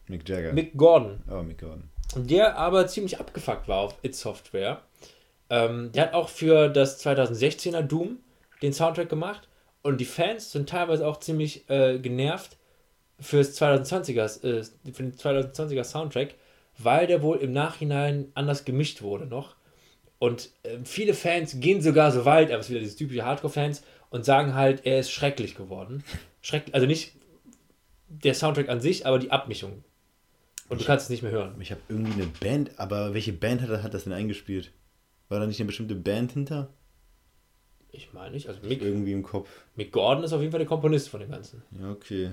Mick Jagger. Mick Gordon. Oh, Mick Gordon. der aber ziemlich abgefuckt war auf It Software. Ähm, der hat auch für das 2016er Doom den Soundtrack gemacht und die Fans sind teilweise auch ziemlich äh, genervt fürs 2020er, äh, für den 2020er Soundtrack, weil der wohl im Nachhinein anders gemischt wurde noch. Und äh, viele Fans gehen sogar so weit, aber es ist wieder diese typische Hardcore-Fans, und sagen halt, er ist schrecklich geworden. Schreck, also nicht der Soundtrack an sich, aber die Abmischung. Und du kannst es nicht mehr hören. Ich habe irgendwie eine Band, aber welche Band hat, hat das denn eingespielt? War da nicht eine bestimmte Band hinter? Ich meine nicht. Also Mick, Irgendwie im Kopf. Mick Gordon ist auf jeden Fall der Komponist von dem Ganzen. Ja, okay.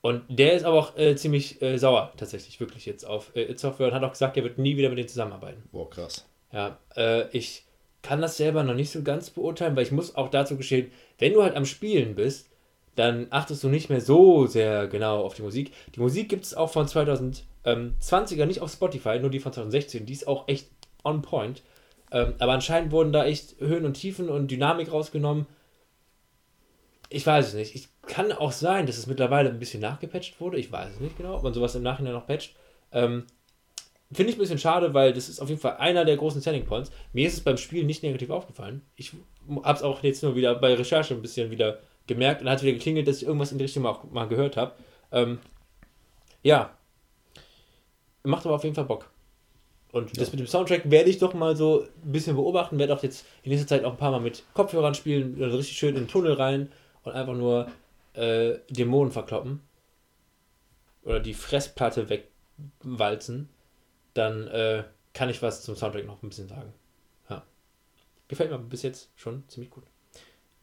Und der ist aber auch äh, ziemlich äh, sauer, tatsächlich, wirklich jetzt auf äh, It Software und hat auch gesagt, er wird nie wieder mit denen zusammenarbeiten. Boah, krass. Ja, äh, ich kann das selber noch nicht so ganz beurteilen, weil ich muss auch dazu gestehen, wenn du halt am Spielen bist, dann achtest du nicht mehr so sehr genau auf die Musik. Die Musik gibt es auch von 2020er, nicht auf Spotify, nur die von 2016. Die ist auch echt on point. Ähm, aber anscheinend wurden da echt Höhen und Tiefen und Dynamik rausgenommen. Ich weiß es nicht. Ich kann auch sein, dass es mittlerweile ein bisschen nachgepatcht wurde. Ich weiß es nicht genau, ob man sowas im Nachhinein noch patcht. Ähm, Finde ich ein bisschen schade, weil das ist auf jeden Fall einer der großen Selling Points. Mir ist es beim Spiel nicht negativ aufgefallen. Ich habe es auch jetzt nur wieder bei Recherche ein bisschen wieder gemerkt und hat wieder geklingelt, dass ich irgendwas in die Richtung mal, mal gehört habe. Ähm, ja. Macht aber auf jeden Fall Bock. Und ja. das mit dem Soundtrack werde ich doch mal so ein bisschen beobachten, werde auch jetzt in nächster Zeit auch ein paar Mal mit Kopfhörern spielen, also richtig schön in den Tunnel rein und einfach nur äh, Dämonen verkloppen. Oder die Fressplatte wegwalzen. Dann äh, kann ich was zum Soundtrack noch ein bisschen sagen. Ja. Gefällt mir bis jetzt schon ziemlich gut.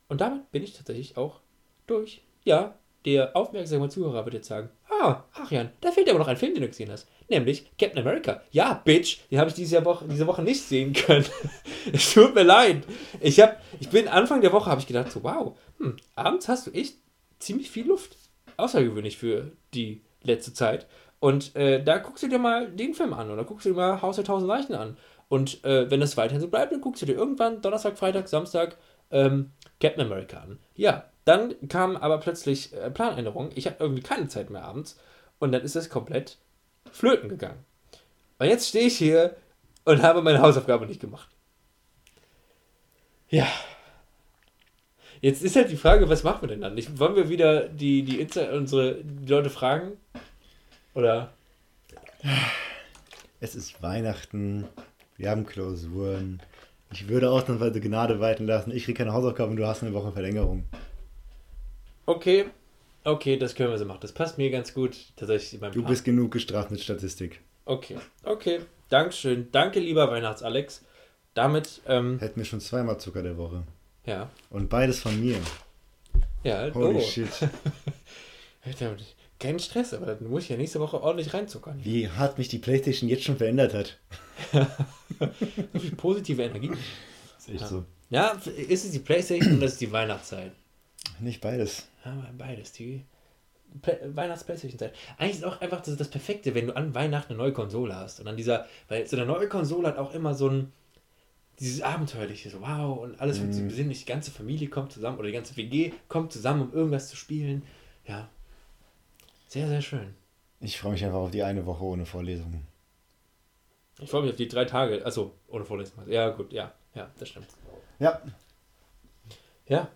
Und damit bin ich tatsächlich auch durch. Ja, der aufmerksame Zuhörer wird jetzt sagen, ah, Arian, da fehlt aber noch ein Film, den du gesehen hast. Nämlich Captain America. Ja, Bitch, den habe ich diese Woche, diese Woche nicht sehen können. es tut mir leid. Ich, hab, ich bin Anfang der Woche, habe ich gedacht, so, wow, hm, abends hast du echt ziemlich viel Luft. Außergewöhnlich für die letzte Zeit. Und äh, da guckst du dir mal den Film an oder guckst du dir mal Haus der Tausend Leichen an. Und äh, wenn das weiterhin so bleibt, dann guckst du dir irgendwann Donnerstag, Freitag, Samstag ähm, Captain America an. Ja, dann kam aber plötzlich äh, Planänderung. Ich habe irgendwie keine Zeit mehr abends. Und dann ist es komplett flöten gegangen. Und jetzt stehe ich hier und habe meine Hausaufgabe nicht gemacht. Ja. Jetzt ist halt die Frage, was machen wir denn dann? Ich, wollen wir wieder die, die Insta unsere die Leute fragen? Oder? Es ist Weihnachten, wir haben Klausuren. Ich würde ausnahmsweise Gnade walten lassen. Ich kriege keine Hausaufgaben und du hast eine Woche Verlängerung. Okay, okay, das können wir so machen. Das passt mir ganz gut. Tatsächlich Du Plan. bist genug gestraft mit Statistik. Okay, okay. Dankeschön. Danke, lieber Weihnachts-Alex. Damit. Ähm, Hätten wir schon zweimal Zucker der Woche. Ja. Und beides von mir. Ja, Holy oh. shit. Kein Stress, aber dann muss ich ja nächste Woche ordentlich reinzuckern. Wie hart mich die Playstation jetzt schon verändert hat. so viel positive Energie. Das ist echt ja. so. Ja, ist es die Playstation oder ist es die Weihnachtszeit? Nicht beides. Ja, beides. Die Weihnachts-Playstation-Zeit. Eigentlich ist auch einfach das, das Perfekte, wenn du an Weihnachten eine neue Konsole hast. Und an dieser, weil so eine neue Konsole hat auch immer so ein, dieses Abenteuerliche, so wow, und alles wird sich besinnlich, die ganze Familie kommt zusammen oder die ganze WG kommt zusammen, um irgendwas zu spielen. Ja. Sehr, sehr schön. Ich freue mich einfach auf die eine Woche ohne Vorlesungen. Ich freue mich auf die drei Tage, also ohne Vorlesungen. Ja, gut, ja, ja, das stimmt. Ja. Ja,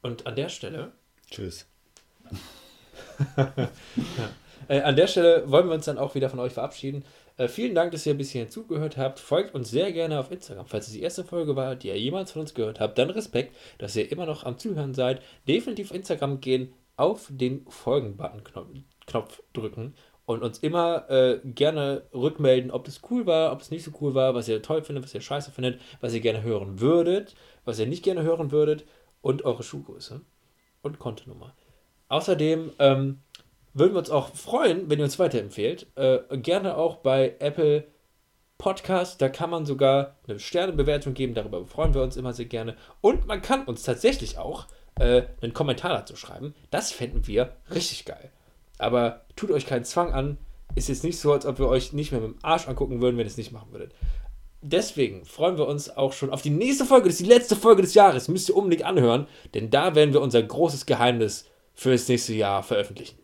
und an der Stelle. Tschüss. ja. äh, an der Stelle wollen wir uns dann auch wieder von euch verabschieden. Äh, vielen Dank, dass ihr ein bisschen zugehört habt. Folgt uns sehr gerne auf Instagram. Falls es die erste Folge war, die ihr jemals von uns gehört habt, dann Respekt, dass ihr immer noch am Zuhören seid. Definitiv auf Instagram gehen, auf den Folgen-Button-Knopf drücken und uns immer äh, gerne rückmelden, ob das cool war, ob es nicht so cool war, was ihr toll findet, was ihr scheiße findet, was ihr gerne hören würdet, was ihr nicht gerne hören würdet und eure Schuhgröße und Kontonummer. Außerdem ähm, würden wir uns auch freuen, wenn ihr uns weiterempfehlt. Äh, gerne auch bei Apple Podcast. Da kann man sogar eine Sternebewertung geben. Darüber freuen wir uns immer sehr gerne. Und man kann uns tatsächlich auch äh, einen Kommentar dazu schreiben. Das fänden wir richtig geil. Aber tut euch keinen Zwang an. Ist jetzt nicht so, als ob wir euch nicht mehr mit dem Arsch angucken würden, wenn ihr es nicht machen würdet deswegen freuen wir uns auch schon auf die nächste Folge. Das ist die letzte Folge des Jahres. Müsst ihr unbedingt anhören, denn da werden wir unser großes Geheimnis für das nächste Jahr veröffentlichen.